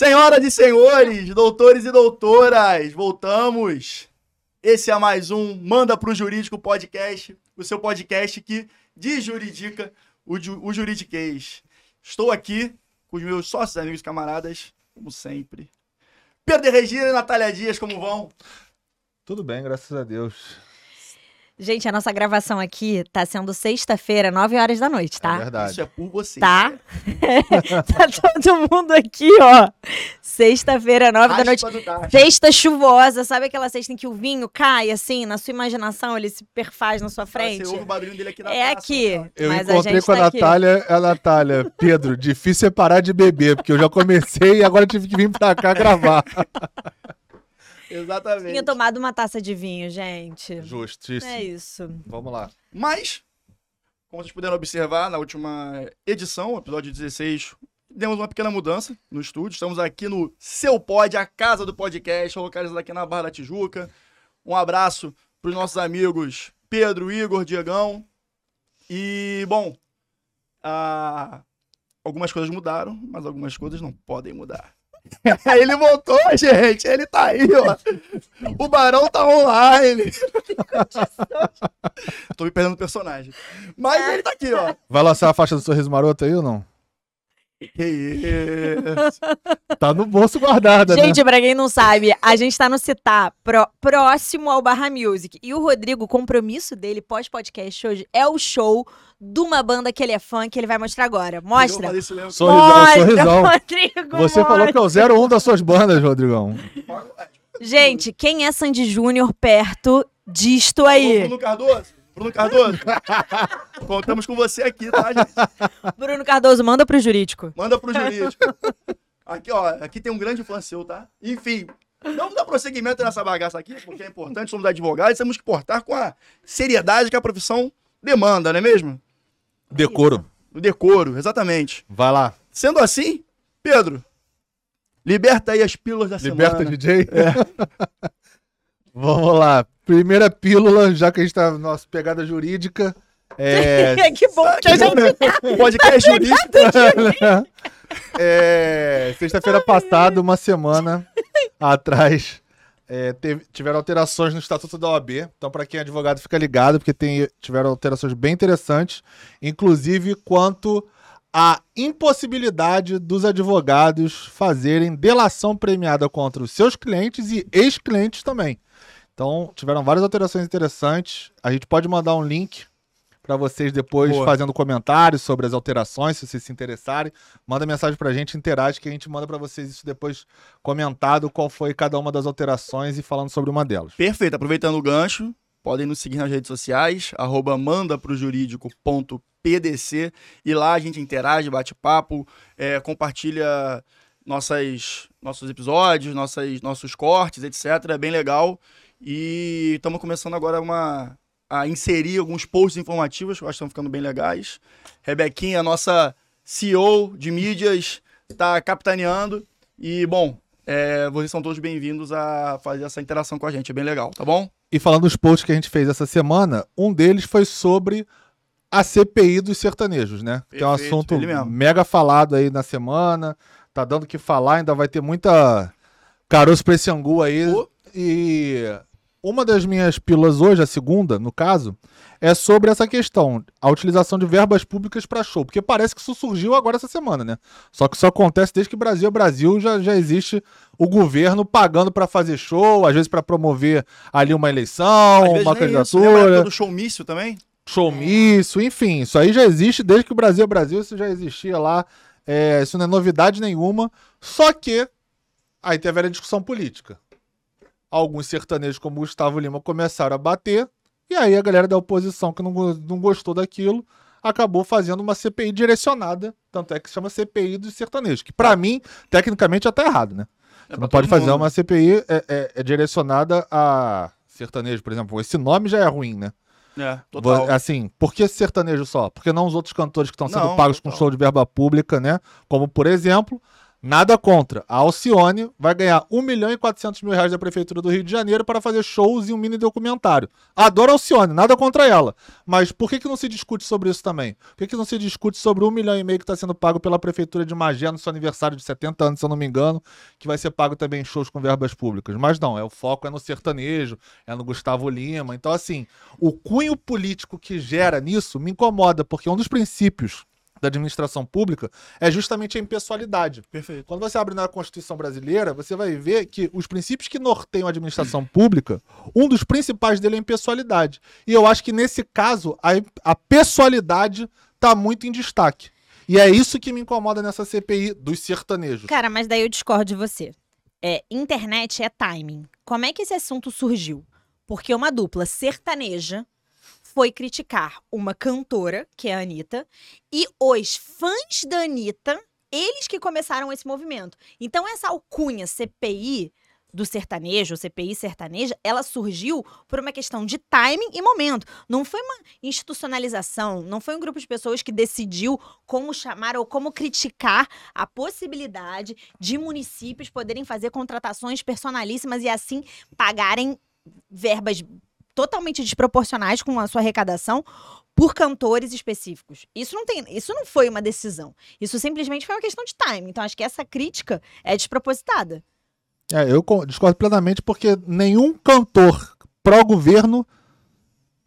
Senhoras e senhores, doutores e doutoras, voltamos. Esse é mais um Manda pro Jurídico Podcast, o seu podcast que desjuridica o, ju o juridiquês. Estou aqui com os meus sócios, amigos e camaradas, como sempre. Pedro Regina e Natália Dias, como vão? Tudo bem, graças a Deus. Gente, a nossa gravação aqui tá sendo sexta-feira, 9 horas da noite, tá? É verdade. Isso é por vocês. Tá? tá todo mundo aqui, ó. Sexta-feira, 9 da noite. Sexta chuvosa, sabe aquela sexta em que o vinho cai assim, na sua imaginação, ele se perfaz na sua frente? Você ouve o barulhinho dele aqui na É taça, aqui. ó. Eu Mas a encontrei gente com a tá aqui. Natália, a Natália, Pedro, difícil é parar de beber, porque eu já comecei e agora tive que vir pra cá gravar. Exatamente. Tinha tomado uma taça de vinho, gente. Justíssimo. É isso. Vamos lá. Mas, como vocês puderam observar na última edição, episódio 16, demos uma pequena mudança no estúdio. Estamos aqui no Seu Pod, a casa do podcast, localizado aqui na Barra da Tijuca. Um abraço para os nossos amigos Pedro, Igor, Diegão. E, bom, ah, algumas coisas mudaram, mas algumas coisas não podem mudar. Ele voltou, gente. Ele tá aí, ó. O Barão tá online. Tô me perdendo no personagem. Mas ele tá aqui, ó. Vai lançar a faixa do Sorriso Maroto aí ou não? Que isso. Tá no bolso guardada, né? Gente, pra quem não sabe, a gente tá no Citar, pró- próximo ao Barra Music. E o Rodrigo, o compromisso dele pós-podcast hoje é o show de uma banda que ele é fã, que ele vai mostrar agora. Mostra. falei. Sorrisão, Mostra, sorrisão. Rodrigo, Você falou que é o 01 das suas bandas, Rodrigão. Gente, quem é Sandy Júnior perto disto aí? Bruno Cardoso. Bruno Cardoso. Contamos com você aqui, tá, gente? Bruno Cardoso, manda pro jurídico. Manda pro jurídico. Aqui, ó. Aqui tem um grande fã seu, tá? Enfim. Vamos dar prosseguimento nessa bagaça aqui, porque é importante, somos advogados, temos que portar com a seriedade que a profissão demanda, não é mesmo? Decoro. O decoro, exatamente. Vai lá. Sendo assim, Pedro, liberta aí as pílulas da Liberta, semana. DJ. Vamos lá. Primeira pílula, já que a gente tá na nossa pegada jurídica. É, que bom que a gente Podcast jurídico. É, Sexta-feira passada, uma semana atrás, é, teve- tiveram alterações no Estatuto da OAB. Então, para quem é advogado, fica ligado, porque tem, tiveram alterações bem interessantes, inclusive quanto à impossibilidade dos advogados fazerem delação premiada contra os seus clientes e ex-clientes também. Então, tiveram várias alterações interessantes. A gente pode mandar um link para vocês depois Boa. fazendo comentários sobre as alterações, se vocês se interessarem. Manda mensagem pra gente, interage, que a gente manda pra vocês isso depois comentado, qual foi cada uma das alterações e falando sobre uma delas. Perfeito, aproveitando o gancho, podem nos seguir nas redes sociais, arroba mandaprojurídico.pdc e lá a gente interage, bate papo, é, compartilha nossas, nossos episódios, nossas, nossos cortes, etc. É bem legal. E estamos começando agora uma, a inserir alguns posts informativos que eu acho que estão ficando bem legais. Rebequinha, nossa CEO de mídias, está capitaneando. E, bom, é, vocês são todos bem-vindos a fazer essa interação com a gente. É bem legal, tá bom? E falando dos posts que a gente fez essa semana, um deles foi sobre a CPI dos sertanejos, né? que é um Perfeito, assunto mega falado aí na semana, tá dando o que falar, ainda vai ter muita caroço pra esse angu aí. E uma das minhas pílulas hoje, a segunda, no caso, é sobre essa questão, a utilização de verbas públicas para show, porque parece que isso surgiu agora essa semana, né? Só que isso acontece desde que Brasil é Brasil, já, já existe o governo pagando para fazer show, às vezes para promover ali uma eleição, Às uma isso. Candidatura, época do showmício também? showmício, enfim, isso aí já existe desde que o Brasil é Brasil, isso já existia lá, é, isso não é novidade nenhuma, só que aí teve a velha discussão política. Alguns sertanejos como Gustavo Lima começaram a bater, e aí a galera da oposição que não, não gostou daquilo acabou fazendo uma CPI direcionada, tanto é que se chama CPI dos sertanejos, que pra mim, tecnicamente, já tá errado, né? É Você pra não pode fazer mundo. uma CPI é, é- é direcionada a sertanejo, por exemplo. Esse nome já é ruim, né? É, total. Assim, por que sertanejo só? Porque não os outros cantores que estão sendo Não, pagos com total. show de verba pública, né? Como, por exemplo, Nada contra. A Alcione vai ganhar 1 milhão e 400 mil reais da Prefeitura do Rio de Janeiro para fazer shows e um mini documentário. Adoro a Alcione, nada contra ela. Mas por que, que não se discute sobre isso também? Por que, que não se discute sobre 1 milhão e meio que está sendo pago pela Prefeitura de Magé no seu aniversário de 70 anos, se eu não me engano, que vai ser pago também em shows com verbas públicas? Mas não, é o foco é no sertanejo, é no Gustavo Lima. Então, assim, o cunho político que gera nisso me incomoda, porque um dos princípios da administração pública é justamente a impessoalidade. Perfeito. Quando você abre na Constituição brasileira, você vai ver que os princípios que norteiam a administração pública, um dos principais dele é a impessoalidade. E eu acho que nesse caso, a, a pessoalidade está muito em destaque. E é isso que me incomoda nessa CPI dos sertanejos. Cara, mas daí eu discordo de você. É, internet é timing. Como é que esse assunto surgiu? Porque uma dupla sertaneja foi criticar uma cantora, que é a Anitta, e os fãs da Anitta, eles que começaram esse movimento. Então, essa alcunha CPI do sertanejo, CPI sertaneja, ela surgiu por uma questão de timing e momento. Não foi uma institucionalização, não foi um grupo de pessoas que decidiu como chamar ou como criticar a possibilidade de municípios poderem fazer contratações personalíssimas e assim pagarem verbas totalmente desproporcionais com a sua arrecadação por cantores específicos. Isso não tem, isso não foi uma decisão. Isso simplesmente foi uma questão de time. Então acho que essa crítica é despropositada. É, eu co- discordo plenamente porque nenhum cantor pró-governo.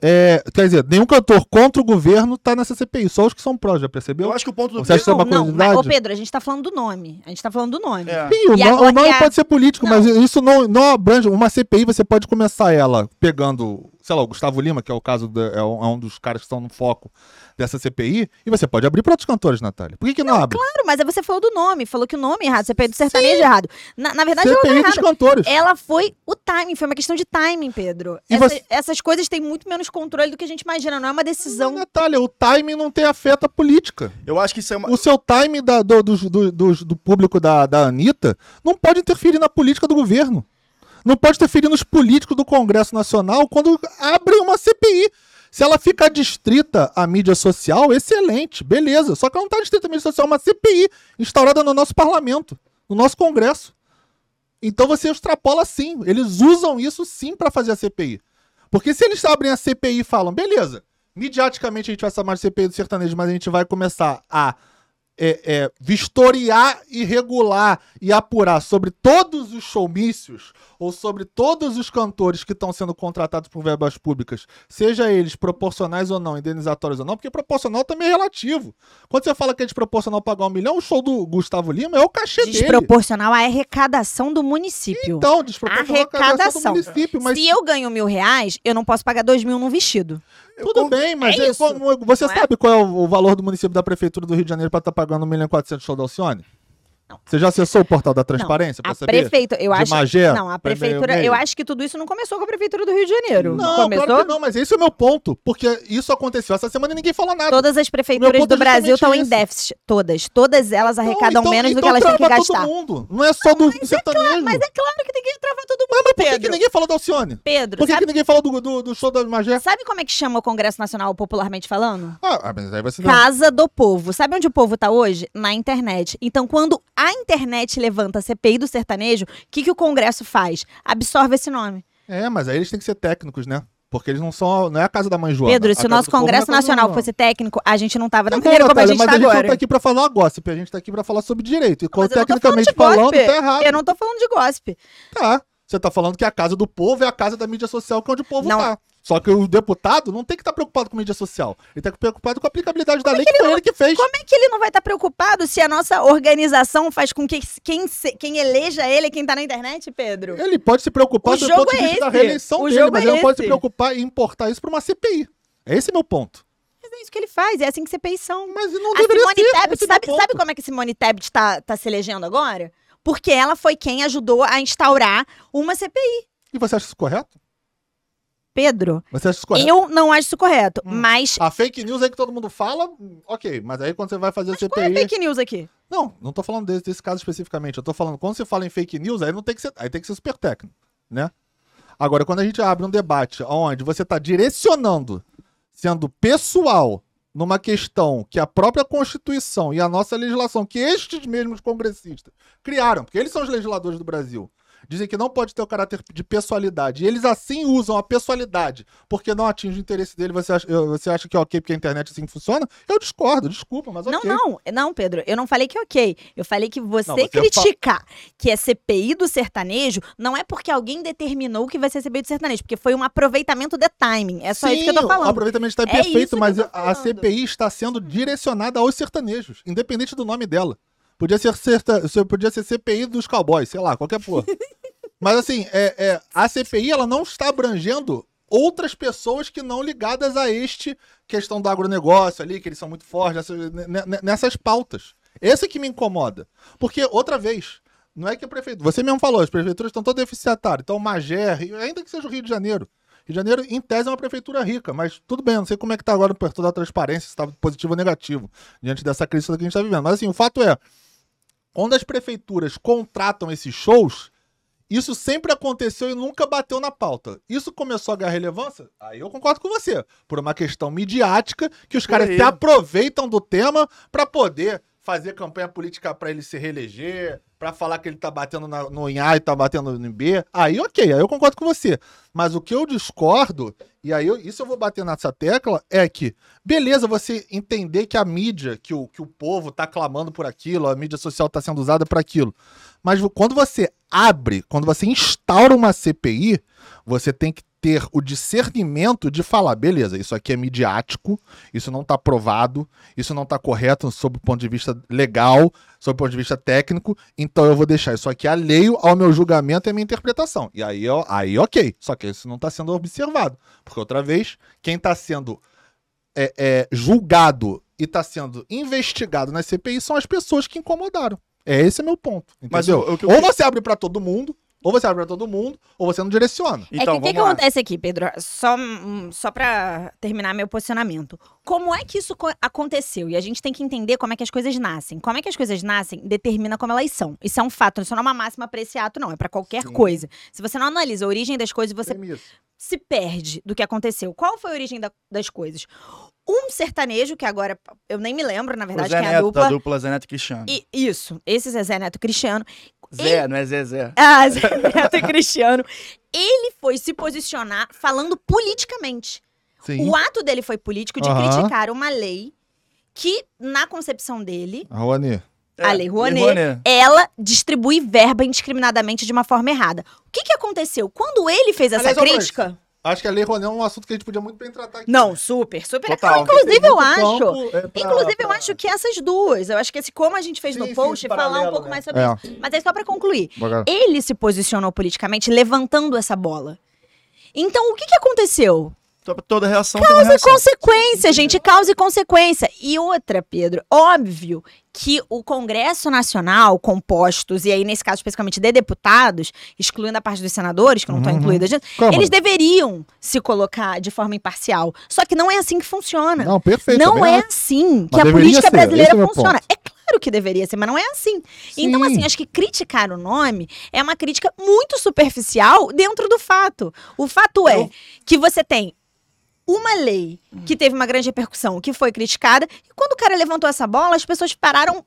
É, quer dizer, nenhum cantor contra o governo tá nessa CPI, só os que são pró, já percebeu? Eu acho que o ponto do Você acha que é uma não, mas, ô Pedro, a gente tá falando do nome. A gente tá falando do nome. É. Sim, o, no- agora- o nome a- pode ser político, Não. mas isso não, não abrange. Uma CPI, você pode começar ela pegando, sei lá, o Gustavo Lima, que é o caso, da- é, um, é um dos caras que estão no foco dessa CPI, e você pode abrir para outros cantores, Natália. Por que, que não, abre? Claro, mas aí você falou do nome, falou que o nome é errado, CPI do sertanejo é errado. Na, na verdade, ela não é CPI dos errada. cantores. Ela foi o timing, foi uma questão de timing, Pedro. Essa- você- Essas coisas têm muito menos controle do que a gente imagina, não é uma decisão. Não, Natália, o timing não tem afeto à política. Eu acho que isso é uma. O seu timing da- do, do, do, do- do público da, da Anitta não pode interferir na política do governo. Não pode interferir nos políticos do Congresso Nacional quando abre uma CPI. Se ela ficar distrita à mídia social, excelente, beleza. Só que ela não está distrita à mídia social, é uma CPI instaurada no nosso parlamento, no nosso Congresso. Então você extrapola sim. Eles usam isso sim para fazer a CPI. Porque se eles abrem a CPI e falam, beleza, midiaticamente a gente vai chamar de CPI do sertanejo, mas a gente vai começar a é, é, vistoriar e regular e apurar sobre todos os showmícios ou sobre todos os cantores que estão sendo contratados por verbas públicas, seja eles proporcionais ou não, indenizatórios ou não, porque proporcional também é relativo. Quando você fala que é desproporcional pagar um milhão, o show do Gustavo Lima é o cachê dele. Desproporcional à arrecadação do município. Então, desproporcional à Arrecadação. do município, mas Se eu ganho mil reais, eu não posso pagar dois mil num vestido. Tudo bem, mas É é- você não é? sabe qual é o, valor do município da Prefeitura do Rio de Janeiro para estar pagando 1 milhão e 400 show da Alcione? Não. Você já acessou o portal da transparência para A saber? prefeitura, eu De acho. Magé? Não, a prefeitura, eu acho que tudo isso não começou com a prefeitura do Rio de Janeiro. Não, começou? claro não, mas esse é o meu ponto. Porque isso aconteceu essa semana e ninguém falou nada. Todas as prefeituras ponto do é Brasil estão em déficit. Todas. Todas elas Não, arrecadam então- menos do que então elas têm que trava gastar. todo mundo. Não é só do sertanejo. Mas é claro que que travar todo mundo, Mas por que, Pedro. que ninguém falou da Alcione? Pedro, Por que, sabe, que ninguém falou do, do, do show da Magé? sabe como é que chama o Congresso Nacional popularmente falando? Ah, ah, mas aí você... Casa do Povo. Sabe onde o povo tá hoje? Na internet. Então, quando a internet levanta a CPI do sertanejo, o que, que o Congresso faz? Absorve esse nome. É, mas aí eles têm que ser técnicos, né? Porque eles não são... Não é a casa da mãe Joana. Pedro, se o nosso é Congresso da Nacional fosse técnico, a gente não tava maneira como a gente mas tá a gente não tá aqui pra falar gossip, a gente tá aqui pra falar sobre direito. E falando tecnicamente gossip. falando, tá errado. Eu não tô falando de gossip. Tá. Você tá falando que a casa do povo é a casa da mídia social, que é onde o povo Não. tá. Só que o deputado não tem que estar preocupado com mídia social. Ele tá preocupado com a aplicabilidade da lei que foi ele que fez. Como é que ele não vai estar preocupado se a nossa organização faz com que quem, quem eleja ele é quem tá na internet, Pedro? Ele pode se preocupar O do jogo ponto de é vista da esse. reeleição O dele, mas é ele não pode se esse. preocupar em importar isso pra uma CPI. Esse é meu ponto. Mas é isso que ele faz, é assim que CPIs são. Mas não A deveria Simone ser. Tebet, esse é sabe, ponto. sabe como é que Simone Tebet tá, tá se elegendo agora? Porque ela foi quem ajudou a instaurar uma CPI. E você acha isso correto? Pedro, Você acha isso correto? eu não acho isso correto, Hum. mas A fake news aí que todo mundo fala, ok. Mas aí quando você vai fazer a qual é CPI. fake news aqui? Não, não tô falando desse, desse caso especificamente. Eu tô falando, quando você fala em fake news, aí não tem que ser. Aí tem que ser super técnico, né? Agora, quando a gente abre um debate onde você tá direcionando, sendo pessoal, numa questão que a própria Constituição e a nossa legislação, que estes mesmos congressistas criaram, porque eles são os legisladores do Brasil, dizem que não pode ter o caráter de pessoalidade. E eles assim usam a pessoalidade porque não atinge o interesse dele. Você acha, você acha que é ok porque a internet assim funciona? Eu discordo, desculpa, mas Não, ok. não, não, Pedro, eu não falei que é ok. Eu falei que você, Não, você criticar que é CPI do sertanejo não é porque alguém determinou que vai ser CPI do sertanejo, porque foi um aproveitamento de timing. É só isso que eu tô Sim, O falando. aproveitamento está É perfeito, mas a falando. CPI está sendo direcionada aos sertanejos, independente do nome dela. Podia ser, serta- podia ser CPI dos cowboys, sei lá, qualquer porra. mas assim, é, é, a CPI ela não está abrangendo outras pessoas que não ligadas a este questão do agronegócio ali, que eles são muito fortes nessas, ne- ne- nessas pautas. Esse que me incomoda. Porque, outra vez, não é que a prefeitura. Você mesmo falou, as prefeituras estão todas deficitárias. Então, Magé, ainda que seja o Rio de Janeiro. Rio de Janeiro, em tese, é uma prefeitura rica, mas tudo bem, não sei como é que tá agora por toda a transparência, se está positivo ou negativo, diante dessa crise que a gente está vivendo. Mas assim, o fato é, quando as prefeituras contratam esses shows, isso sempre aconteceu e nunca bateu na pauta. Isso começou a ganhar relevância? Aí eu concordo com você. Por uma questão midiática, que os Por caras aí. se aproveitam do tema para poder fazer campanha política para ele se reeleger, para falar que ele tá batendo na- no A e tá batendo no B. Aí ok, aí eu concordo com você. Mas o que eu discordo, e aí eu- isso eu vou bater nessa tecla, é que, beleza, você entender que a mídia, que o, que o povo tá clamando por aquilo, a mídia social tá sendo usada para aquilo. Mas quando você abre, quando você instaura uma CPI, você tem que ter o discernimento de falar, beleza, isso aqui é midiático, isso não tá provado, isso não tá correto sob o ponto de vista legal, sob o ponto de vista técnico, então eu vou deixar isso aqui alheio ao meu julgamento e à minha interpretação. E aí, ó, aí ok, só que isso não tá sendo observado. Porque outra vez, quem tá sendo é, é, julgado e tá sendo investigado na CPI são as pessoas que incomodaram. É esse é meu ponto. Mas Entendeu? o- o que eu ou você abre pra todo mundo, ou você abre pra todo mundo, ou você não direciona. Então, é que o que, que acontece aqui, Pedro? Só, só para terminar meu posicionamento. Como é que isso co- aconteceu? E a gente tem que entender como é que as coisas nascem. Como é que as coisas nascem determina como elas são. Isso é um fato, isso não é uma máxima pra esse ato, não. É pra qualquer Sim. coisa. Se você não analisa a origem das coisas, você se perde do que aconteceu. Qual foi a origem da- das coisas? Um sertanejo, que agora eu nem me lembro, na verdade, Zé quem é a Neto, dupla. da dupla Zé Neto e Cristiano. E, isso, esse Zezé Neto Cristiano. Zé, não é Zezé. Ah, Zé Neto e Cristiano. Ele foi se posicionar falando politicamente. Sim. O ato dele foi político de criticar uma lei que, na concepção dele, A Rouanet. A Lei Rouanet. ela distribui verba indiscriminadamente de uma forma errada. O que, que aconteceu? Quando ele fez essa Aliás, crítica. Acho que a Lei Rouanet é um assunto que a gente podia muito bem tratar aqui. Não, super, super. Total. Inclusive, eu acho. campo, é, pra- Inclusive, eu pra- acho que essas duas. Eu acho que esse, como a gente fez Sim, no sim, post, esse falar um pouco né? mais sobre É. isso. Mas é só pra concluir. Ele se posicionou politicamente levantando essa bola. Então, o que, que aconteceu? To- Toda reação tem uma Causa reação. consequência, gente. Causa e consequência. E outra, Pedro, óbvio que o Congresso Nacional, compostos, e aí nesse caso especificamente de deputados, excluindo a parte dos senadores, que não estão Uhum. incluídos, eles deveriam se colocar de forma imparcial. Só que não é assim que funciona. Não, perfeito. Não é assim que a política ser, brasileira é funciona. É claro que deveria ser, mas não é assim. Então, Sim. assim, acho que criticar o nome é uma crítica muito superficial dentro do fato. O fato é que você tem uma lei que teve uma grande repercussão, que foi criticada, e quando o cara levantou essa bola, as pessoas pararam.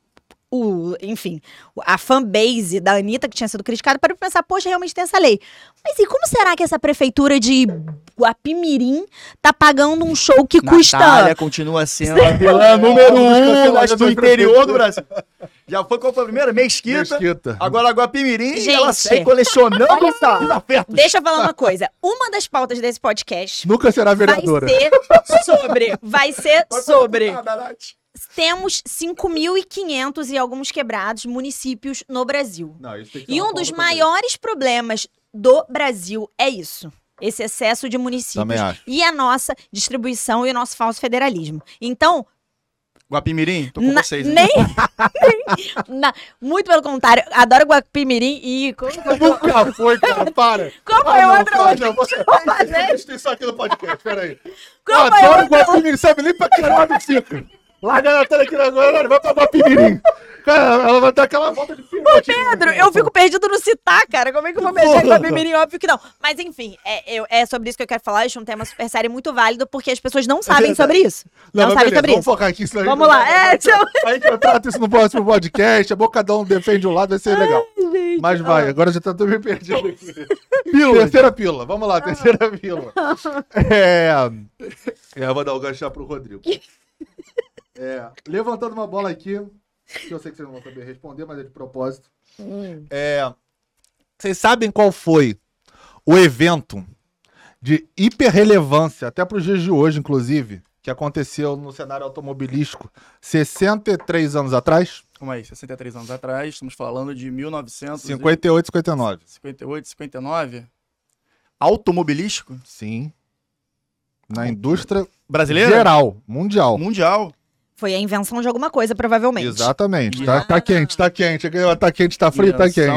O, enfim, a fanbase da Anitta, que tinha sido criticada, para pensar, poxa, realmente tem essa lei. Mas e como será que essa prefeitura de Guapimirim tá pagando um show que custa Natália continua sendo a vilã número um do interior do Brasil. Já foi qual foi a primeira? Mesquita. Mesquita. Agora Guapimirim e Gente. ela segue colecionando Olha só. os afetos. Deixa eu falar uma coisa. Uma das pautas desse podcast Nunca será vai vereadora. ser sobre. Vai ser Vai sobre. Temos 5.500 e alguns quebrados municípios no Brasil. Não, tem que E um dos pauta também. maiores problemas do Brasil é isso. Esse excesso de municípios e a nossa distribuição e o nosso falso federalismo. Então, Guapimirim, tô com na- vocês. hein? nem, nem- na- muito pelo contrário, adoro Guapimirim e como foi, Nunca foi, cara. Para. foi Ah, o não, outro? cara, não, você... fazer? Deixa isso aqui no podcast, peraí. Eu Qual foi o adoro? Guapimirim, sabe nem pra que lado fica. Larga a Natália aqui agora, vai pra Guapimirim. Cara, ela vai dar aquela volta de filme. Pedro, eu fico perdido no citar, cara. Como é que eu vou mexer com a Bimirim? Óbvio que não. Mas enfim, é, eu- é sobre isso que eu quero falar. Acho um tema super sério e muito válido, porque as pessoas não sabem sobre isso. Não, mas sabem beleza, sobre vamos isso. focar aqui. senão a gente Vamos não lá. vai- É, tchau. A gente trata isso no próximo podcast. A boca cada um defende um lado, vai ser legal. Mas vai, agora já tá tudo me perdido aqui. Pílula. Terceira pílula, vamos lá, terceira pílula. É. é, eu vou dar o gancho pro Rodrigo. É, levantando uma bola aqui, que eu sei que vocês não vão saber responder, mas é de propósito. É, vocês sabem qual foi o evento de hiperrelevância, até para os dias de hoje, inclusive, que aconteceu no cenário automobilístico 63 anos atrás? Calma aí, 63 anos atrás, estamos falando de 1958, 58, 59. 59. Automobilístico? Sim. Na indústria Brasileira? geral, mundial. Mundial. Foi a invenção de alguma coisa, provavelmente. Exatamente. Tá, tá quente, tá quente. Tá quente, tá frio, tá quente.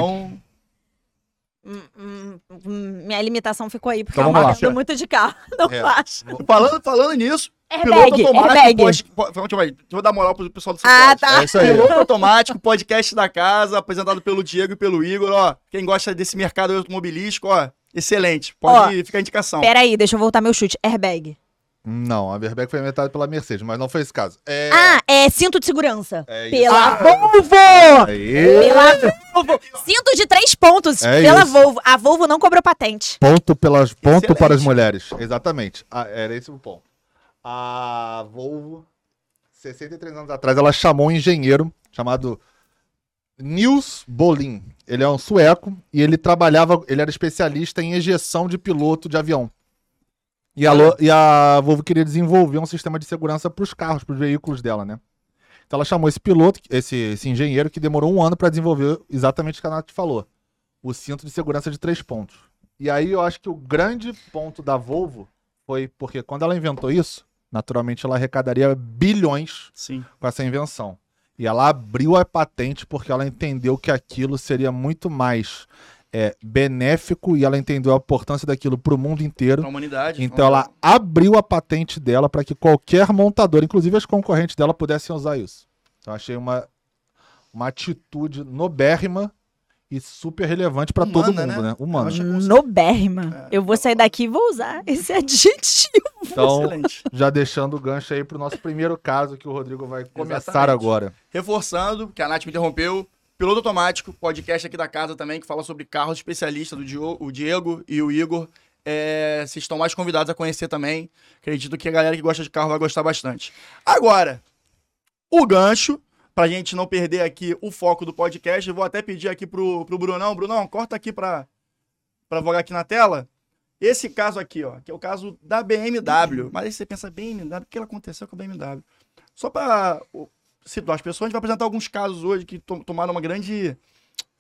Hum, hum, hum, minha limitação ficou aí, porque Então eu ando muito de carro. Não É. faço. Falando, falando nisso, Airbag, airbag. pode, pode, deixa eu- deixa eu dar moral pro pessoal do Ah, tá. É isso aí. Piloto automático, podcast da casa, apresentado pelo Diego e pelo Igor, ó. Quem gosta desse mercado automobilístico, ó, excelente. Pode ficar a indicação. Peraí, deixa eu voltar meu chute. Airbag. Não, a airbag foi inventada pela Mercedes, mas não foi esse caso. É... Ah, é cinto de segurança. É isso. Pela Ah! Volvo! Aí. Pela Volvo. Cinto de três pontos. É pela isso. Volvo. A Volvo não cobrou patente. Ponto, pelas, ponto Excelente. para as mulheres. Exatamente. Ah, era esse o ponto. A Volvo, 63 anos atrás, ela chamou um engenheiro chamado Nils Bolin. Ele é um sueco e ele trabalhava, ele era especialista em ejeção de piloto de avião. E a, e a Volvo queria desenvolver um sistema de segurança para os carros, para os veículos dela, né? Então ela chamou esse piloto, esse, esse engenheiro, que demorou um ano para desenvolver exatamente o que a Nath falou. O cinto de segurança de três pontos. E aí eu acho que o grande ponto da Volvo foi porque quando ela inventou isso, naturalmente ela arrecadaria bilhões Sim. com essa invenção. E ela abriu a patente porque ela entendeu que aquilo seria muito mais é, benéfico e ela entendeu a importância daquilo para o mundo inteiro. Pra humanidade. Então ela abriu a patente dela para que qualquer montador, inclusive as concorrentes dela, pudessem usar isso. Então achei uma, uma atitude nobérrima e super relevante para todo Humana, mundo, né? né? Com- Nobérrima. É. Eu vou sair daqui e vou usar esse adjetivo. Então, Excelente. já deixando o gancho aí pro nosso primeiro caso que o Rodrigo vai começar Exatamente. agora. Reforçando, que a Nath me interrompeu. Piloto Automático, podcast aqui da casa também, que fala sobre carros especialista do Dio- o Diego e o Igor. É, vocês estão mais convidados a conhecer também. Acredito que a galera que gosta de carro vai gostar bastante. Agora, o gancho, pra gente não perder aqui o foco do podcast, eu vou até pedir aqui pro, pro Brunão. Brunão, corta aqui pra, pra vogar aqui na tela. Esse caso aqui, ó, que é o caso da BMW. Mas aí você pensa, BMW, o que aconteceu com a BMW? Só pra ó, situar as pessoas, a gente vai apresentar alguns casos hoje que to- tomaram uma grande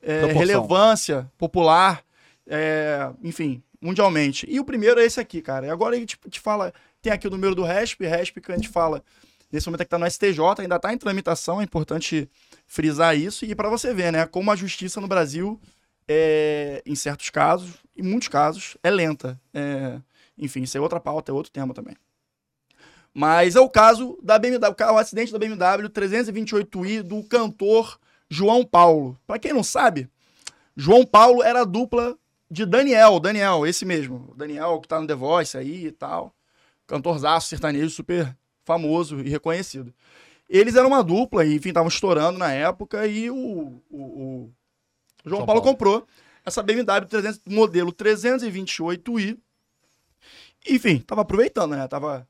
é, relevância popular, é, enfim, mundialmente. E o primeiro é esse aqui, cara. E agora a gente te fala, tem aqui o número do RESP, RESP que a gente fala, nesse momento é que tá no STJ, ainda tá em tramitação, é importante frisar isso. E para você ver, né, como a justiça no Brasil, é, em certos casos, em muitos casos, é lenta. É, enfim, isso é outra pauta, é outro tema também. Mas é o caso da BMW, o ca- o acidente da BMW 328i do cantor João Paulo. Pra quem não sabe, João Paulo era a dupla de Daniel, Daniel, esse mesmo. Daniel que tá no The Voice aí e tal. Cantorzaço sertanejo super famoso e reconhecido. Eles eram uma dupla e, enfim, estavam estourando na época e o, o- o João Paulo, Paulo. comprou essa BMW 300, modelo 328i. Enfim, tava aproveitando, né? Tava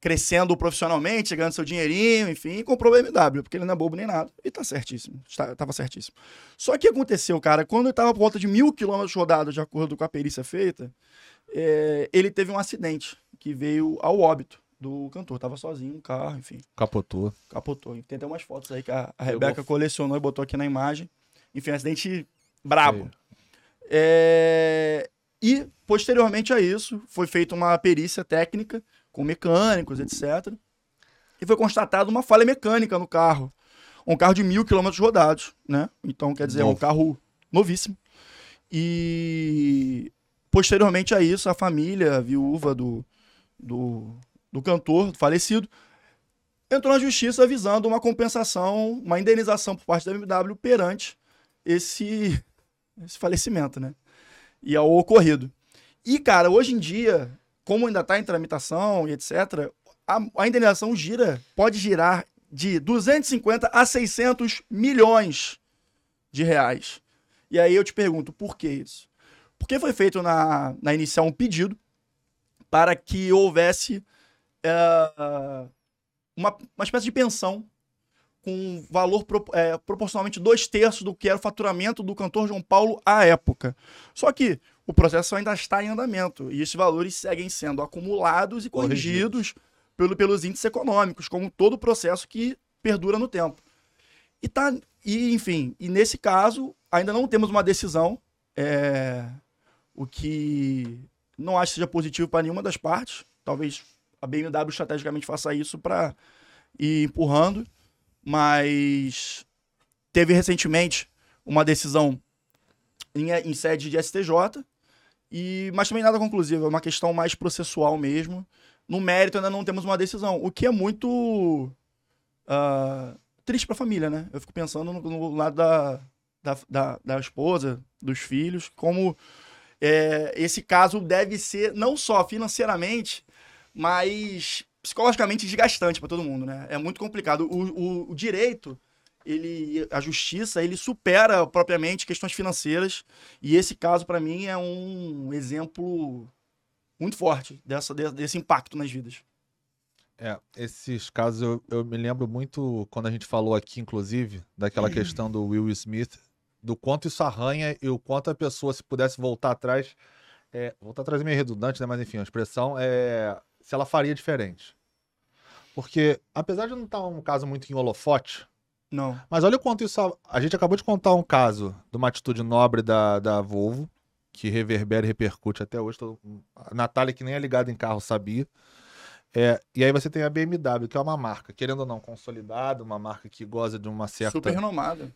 crescendo profissionalmente, ganhando seu dinheirinho, enfim, e comprou o BMW, porque ele não é bobo nem nada. E tá certíssimo. Está- Tava certíssimo. Só que aconteceu, cara, quando ele tava por volta de mil quilômetros rodados, de acordo com a perícia feita, é, ele teve um acidente que veio ao óbito do cantor. Tava sozinho no carro, enfim Capotou. capotou. Tem até umas fotos aí que a, a Rebeca colecionou e botou aqui na imagem. Enfim, um acidente brabo. É, E, posteriormente a isso, foi feita uma perícia técnica com mecânicos, etc. E foi constatada uma falha mecânica no carro. Um carro de mil quilômetros rodados, né? Então, quer dizer, é um carro novíssimo. E, posteriormente a isso, a família, a viúva do, do, do cantor falecido, entrou na justiça visando uma compensação, uma indenização por parte da BMW perante esse, esse falecimento, né? E ao ocorrido. E, cara, hoje em dia, como ainda está em tramitação e etc., a, a indenização gira, pode girar de 250 a 600 milhões de reais. E aí eu te pergunto, por que isso? Porque foi feito na, na inicial um pedido para que houvesse é, uma, uma espécie de pensão com valor pro, é, proporcionalmente dois terços do que era o faturamento do cantor João Paulo à época. Só que o processo ainda está em andamento e esses valores seguem sendo acumulados e corrigidos, corrigidos. Pelo, pelos índices econômicos, como todo processo que perdura no tempo. E tá, e enfim, e nesse caso ainda não temos uma decisão, é, o que não acho que seja positivo para nenhuma das partes. Talvez a BMW estrategicamente faça isso para ir empurrando, mas teve recentemente uma decisão em, em sede de STJ, e, mas também nada conclusivo, é uma questão mais processual mesmo. No mérito ainda não temos uma decisão, o que é muito uh, triste para a família, né? Eu fico pensando no, no lado da, da, da, da, esposa, dos filhos, como é, esse caso deve ser não só financeiramente, mas psicologicamente desgastante para todo mundo, né? É muito complicado. O, o, o, direito, ele, a justiça, ele supera propriamente questões financeiras e esse caso para mim é um exemplo muito forte dessa, desse impacto nas vidas. É, esses casos eu, eu me lembro muito quando a gente falou aqui, inclusive, daquela uhum. questão do Will Smith, do quanto isso arranha e o quanto a pessoa, se pudesse voltar atrás, é, voltar atrás é meio redundante, né? Mas enfim, a expressão é se ela faria diferente. Porque, apesar de não estar um caso muito em holofote, não. Mas olha o quanto isso. A, a gente acabou de contar um caso de uma atitude nobre da, da Volvo, que reverbera e repercute até hoje. Todo, a Natália, que nem é ligada em carro, sabia. É, e aí você tem a BMW, que é uma marca, querendo ou não, consolidada, uma marca que goza de uma certa. Super renomada.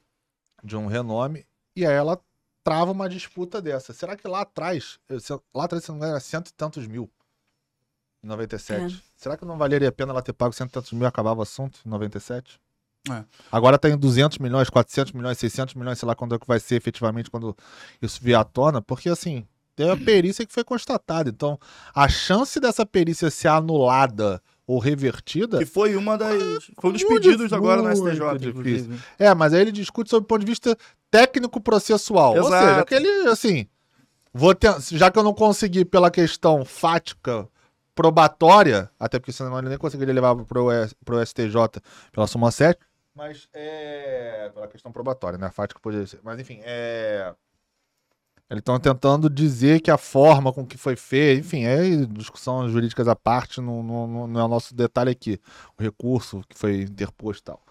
De um renome. E aí ela trava uma disputa dessa. Será que lá atrás, lá atrás, não era cento e tantos mil? Em 97. É. Será que não valeria a pena ela ter pago cento e tantos mil e acabava o assunto em 97? É. Agora tá em 200 milhões, 400 milhões, 600 milhões, sei lá quando é que vai ser efetivamente quando isso vier à tona, porque assim, tem a perícia que foi constatada. Então, a chance dessa perícia ser anulada ou revertida. Que foi uma das. Foi um dos pedidos agora no STJ. Difícil. É, mas aí ele discute sobre o ponto de vista técnico-processual. Ou seja, aquele, assim. Vou ter, já que eu não consegui pela questão fática probatória, até porque senão ele nem conseguiria levar pro, pro STJ pela soma 7, mas é. pela questão probatória, né? Fática poderia ser. Mas enfim, é. Eles estão tentando dizer que a forma com que foi feita, enfim, é discussão jurídicas à parte, não, não, não é o nosso detalhe aqui. O recurso que foi interposto e tal.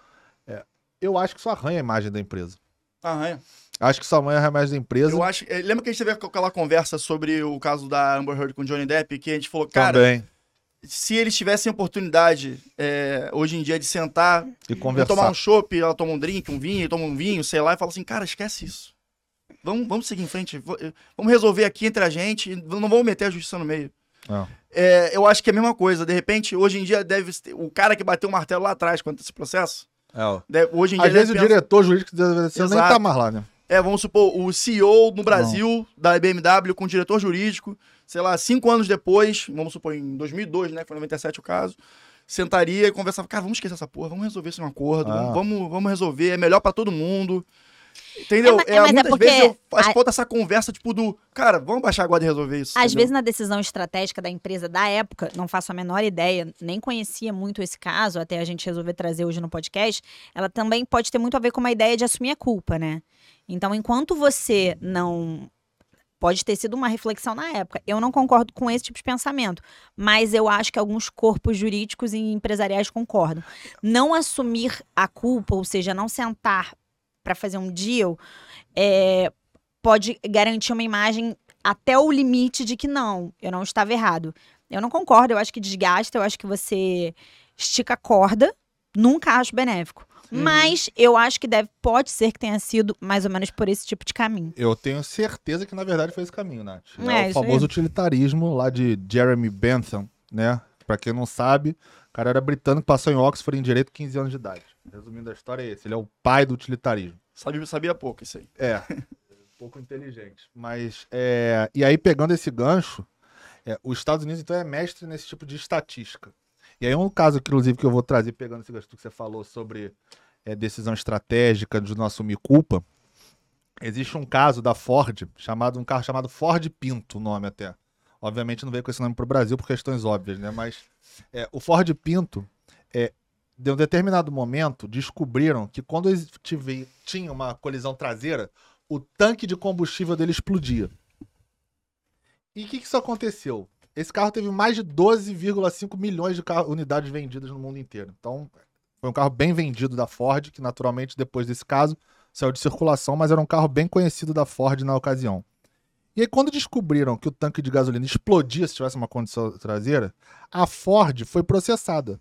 É, eu acho que isso arranha a imagem da empresa. Arranha. Acho que isso arranha a imagem da empresa. Eu acho. Eh, lembra que a gente teve aquela conversa sobre o caso da Amber Heard com Johnny Depp, que a gente falou, cara. Também. Se eles tivessem oportunidade é, hoje em dia de sentar e conversar. tomar um chopp, ela toma um drink, um vinho, toma um vinho, sei lá, e fala assim, cara, esquece isso. Vamos, vamos seguir em frente. Eh, vamos resolver aqui entre a gente. Não vamos meter a justiça no meio. É, eu acho que é a mesma coisa. De repente, hoje em dia, deve o cara que bateu o martelo lá atrás quanto esse processo. É, deve, hoje em dia Às vezes o diretor jurídico deve ser, nem tá mais lá, né? É, vamos supor, o CEO no Brasil não. da BMW com o diretor jurídico, sei lá, cinco anos depois, vamos supor, em 2002, né? Foi 97 o caso sentaria e conversava, cara, vamos esquecer essa porra, vamos resolver isso em um acordo, ah. vamos, vamos resolver, é melhor para todo mundo. Entendeu? É, é, é muitas é vezes eu faço a... falta essa conversa, tipo, do cara, vamos baixar agora e resolver isso. Às entendeu? vezes, na decisão estratégica da empresa da época, não faço a menor ideia, nem conhecia muito esse caso, até a gente resolver trazer hoje no podcast, ela também pode ter muito a ver com uma ideia de assumir a culpa, né? Então, enquanto você não. Pode ter sido uma reflexão na época. Eu não concordo com esse tipo de pensamento, mas eu acho que alguns corpos jurídicos e empresariais concordam. Não assumir a culpa, ou seja, não sentar para fazer um deal, é, pode garantir uma imagem até o limite de que não, eu não estava errado. Eu não concordo, eu acho que desgasta, eu acho que você estica a corda, nunca acho benéfico. Uhum. Mas eu acho que deve, pode ser que tenha sido mais ou menos por esse tipo de caminho. Eu tenho certeza que na verdade foi esse caminho, Nath. É, é o famoso aí. utilitarismo lá de Jeremy Bentham, né? Pra quem não sabe, o cara era britânico, passou em Oxford em direito 15 anos de idade. Resumindo a história é esse, ele é o pai do utilitarismo. Sabia, sabia pouco isso aí. É, pouco inteligente. Mas, é, e aí pegando esse gancho, é, os Estados Unidos então é mestre nesse tipo de estatística. E aí um caso, inclusive, que eu vou trazer, pegando esse gancho que você falou sobre é, decisão estratégica de não assumir culpa, existe um caso da Ford, chamado um carro chamado Ford Pinto, o nome até. Obviamente não veio com esse nome para o Brasil por questões óbvias, né? Mas é, o Ford Pinto, é, de um determinado momento, descobriram que quando eles tive- tinha uma colisão traseira, o tanque de combustível dele explodia. E o que, que isso aconteceu? Esse carro teve mais de 12,5 milhões de unidades vendidas no mundo inteiro. Então, foi um carro bem vendido da Ford, que naturalmente, depois desse caso, saiu de circulação, mas era um carro bem conhecido da Ford na ocasião. E aí, quando descobriram que o tanque de gasolina explodia se tivesse uma condição traseira, a Ford foi processada.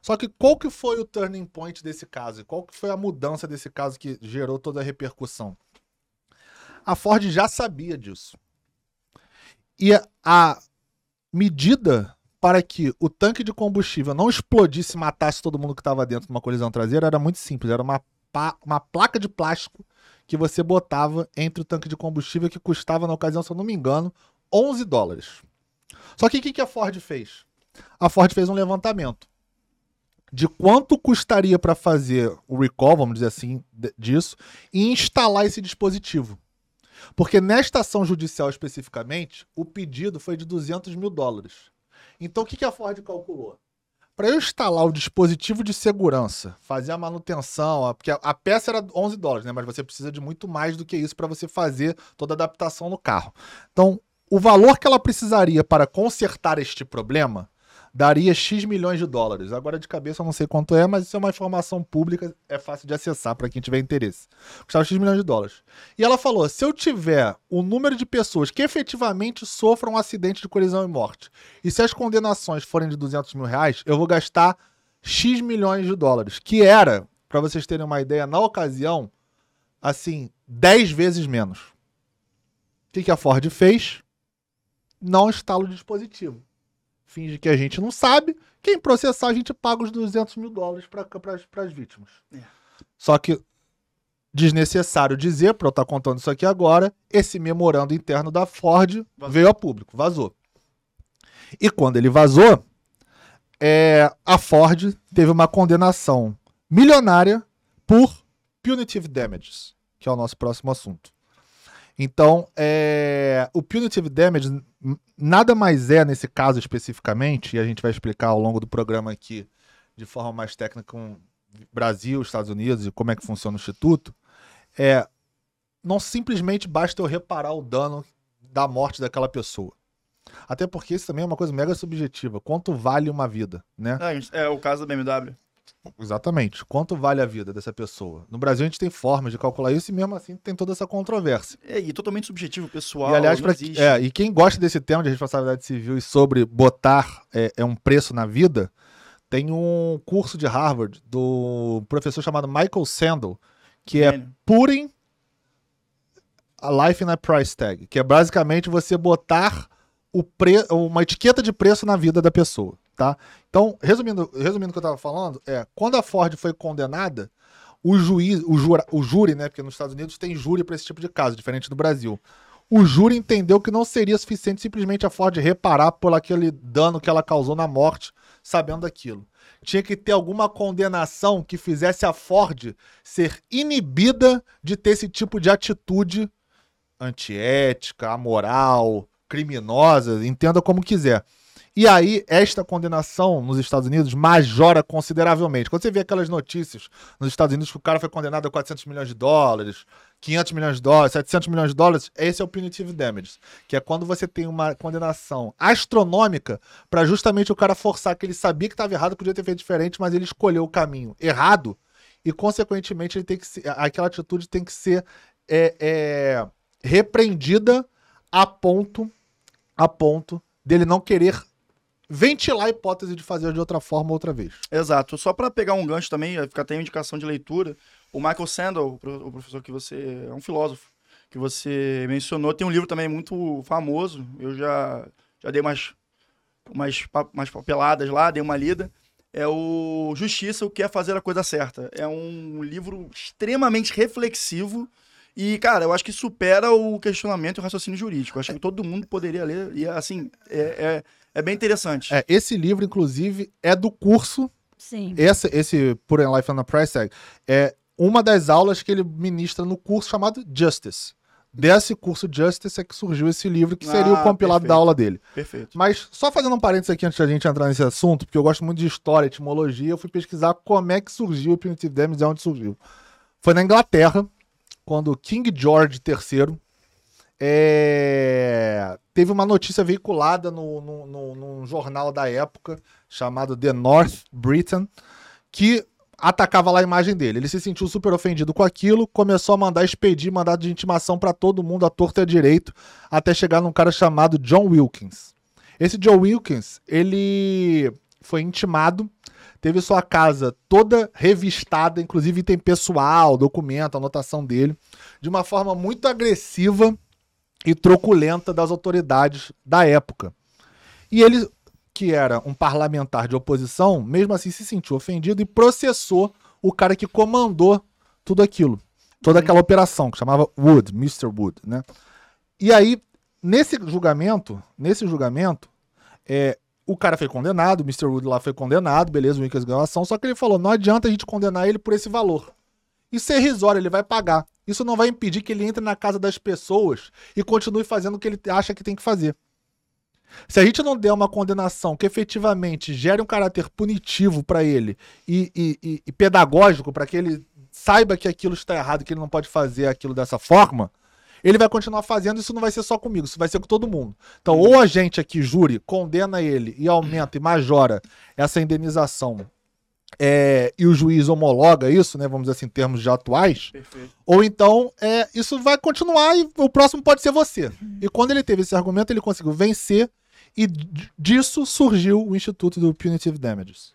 Só que qual que foi o turning point desse caso? Qual que foi a mudança desse caso que gerou toda a repercussão? A Ford já sabia disso. E a medida para que o tanque de combustível não explodisse e matasse todo mundo que estava dentro de uma colisão traseira era muito simples. Era uma, uma placa de plástico que você botava entre o tanque de combustível que custava, na ocasião, se eu não me engano, 11 dólares. Só que o que, que a Ford fez? A Ford fez um levantamento de quanto custaria para fazer o recall, vamos dizer assim, disso, e instalar esse dispositivo. Porque nesta ação judicial especificamente, o pedido foi de 200 mil dólares. Então o que, a Ford calculou? Para eu instalar o dispositivo de segurança, fazer a manutenção, porque a, a peça era 11 dólares, né? Mas você precisa de muito mais do que isso para você fazer toda a adaptação no carro. Então, o valor que ela precisaria para consertar este problema daria X milhões de dólares. Agora de cabeça eu não sei quanto é, mas isso é uma informação pública, é fácil de acessar para quem tiver interesse. Custava X milhões de dólares. E ela falou: se eu tiver o número de pessoas que efetivamente sofram um acidente de colisão e morte, e se as condenações forem de 200 mil reais, eu vou gastar X milhões de dólares, que era, para vocês terem uma ideia, na ocasião, assim, 10 vezes menos. O que, a Ford fez? Não instala o dispositivo finge que a gente não sabe. Quem processar, a gente paga os 200 mil dólares para as vítimas. É. Só que, desnecessário dizer, para eu estar contando isso aqui agora, esse memorando interno da Ford Vazou. veio a público, vazou. E quando ele vazou, é, a Ford teve uma condenação milionária por punitive damages, que é o nosso próximo assunto. Então, é, o punitive damage nada mais é, nesse caso especificamente, e a gente vai explicar ao longo do programa aqui de forma mais técnica com Brasil, Estados Unidos e como é que funciona o Instituto, é não simplesmente basta eu reparar o dano da morte daquela pessoa. Até porque isso também é uma coisa mega subjetiva. Quanto vale uma vida, né? É, é o caso da BMW. Exatamente. Quanto vale a vida dessa pessoa? No Brasil a gente tem formas de calcular isso e mesmo assim tem toda essa controvérsia. É, e totalmente subjetivo, pessoal. E aliás, pra, é, e quem gosta desse tema de responsabilidade civil e sobre botar é, é um preço na vida, tem um curso de Harvard do professor chamado Michael Sandel, que é Gênio. Putting a Life in a Price Tag, que é basicamente você botar o pre... uma etiqueta de preço na vida da pessoa, tá? Então, resumindo, resumindo o que eu estava falando, é quando a Ford foi condenada, o juiz, o, jura, o júri, né? Porque nos Estados Unidos tem júri para esse tipo de caso, diferente do Brasil. O júri entendeu que não seria suficiente simplesmente a Ford reparar por aquele dano que ela causou na morte, sabendo daquilo. Tinha que ter alguma condenação que fizesse a Ford ser inibida de ter esse tipo de atitude antiética, amoral, criminosa, entenda como quiser. E aí, esta condenação nos Estados Unidos majora consideravelmente. Quando você vê aquelas notícias nos Estados Unidos que o cara foi condenado a 400 milhões de dólares, 500 milhões de dólares, 700 milhões de dólares, esse é o punitive damages, que é quando você tem uma condenação astronômica para justamente o cara forçar que ele sabia que estava errado, podia ter feito diferente, mas ele escolheu o caminho errado e, consequentemente, ele tem que ser, aquela atitude tem que ser é, é, repreendida a ponto, a ponto dele não querer ventilar a hipótese de fazer de outra forma outra vez. Exato. Só para pegar um gancho também, fica até indicação de leitura. O Michael Sandel, o pro- o professor que você. é um filósofo que você mencionou, tem um livro também muito famoso. Eu já, já dei umas umas, umas papeladas lá, dei uma lida. É o Justiça, o que é fazer a coisa certa. É um livro extremamente reflexivo e, cara, eu acho que supera o questionamento e o raciocínio jurídico. Eu acho que todo mundo poderia ler e, assim, é, é, é bem interessante. É, esse livro, inclusive, é do curso. Sim. Esse, esse Put in Life on a Price Tag é uma das aulas que ele ministra no curso chamado Justice. Desse curso Justice é que surgiu esse livro, que seria Ah, o compilado perfeito. da aula dele. Perfeito. Mas só fazendo um parênteses aqui antes da gente entrar nesse assunto, porque eu gosto muito de história, etimologia, eu fui pesquisar como é que surgiu o Punitive Damage e onde surgiu. Foi na Inglaterra, quando King George III é, teve uma notícia veiculada no, no, no- num jornal da época chamado The North Britain, que atacava lá a imagem dele. Ele se sentiu super ofendido com aquilo, começou a mandar expedir mandado de intimação pra todo mundo, à torta e à direito, até chegar num cara chamado John Wilkins. Esse John Wilkins, ele foi intimado, teve sua casa toda revistada, inclusive item pessoal, documento, anotação dele, de uma forma muito agressiva e truculenta das autoridades da época. E ele, que era um parlamentar de oposição, mesmo assim se sentiu ofendido e processou o cara que comandou tudo aquilo. Toda aquela operação, que chamava Wood, Mr. Wood, né? E aí, nesse julgamento, nesse julgamento, é, o cara foi condenado, o Mr. Wood lá foi condenado, beleza, o Winkers ganhou ação, só que ele falou, não adianta a gente condenar ele por esse valor. Isso é irrisório, ele vai pagar. Isso não vai impedir que ele entre na casa das pessoas e continue fazendo o que ele acha que tem que fazer. Se a gente não der uma condenação que efetivamente gere um caráter punitivo para ele e, e- e- e pedagógico para que ele saiba que aquilo está errado, que ele não pode fazer aquilo dessa forma, ele vai continuar fazendo. Isso não vai ser só comigo, isso vai ser com todo mundo. Então, ou a gente aqui, júri, condena ele e aumenta e majora essa indenização é, e o juiz homologa isso, né? Vamos dizer assim, em termos já atuais. Perfeito. Ou então, é, isso vai continuar e o próximo pode ser você. E quando ele teve esse argumento, ele conseguiu vencer e disso surgiu o Instituto do Punitive Damages.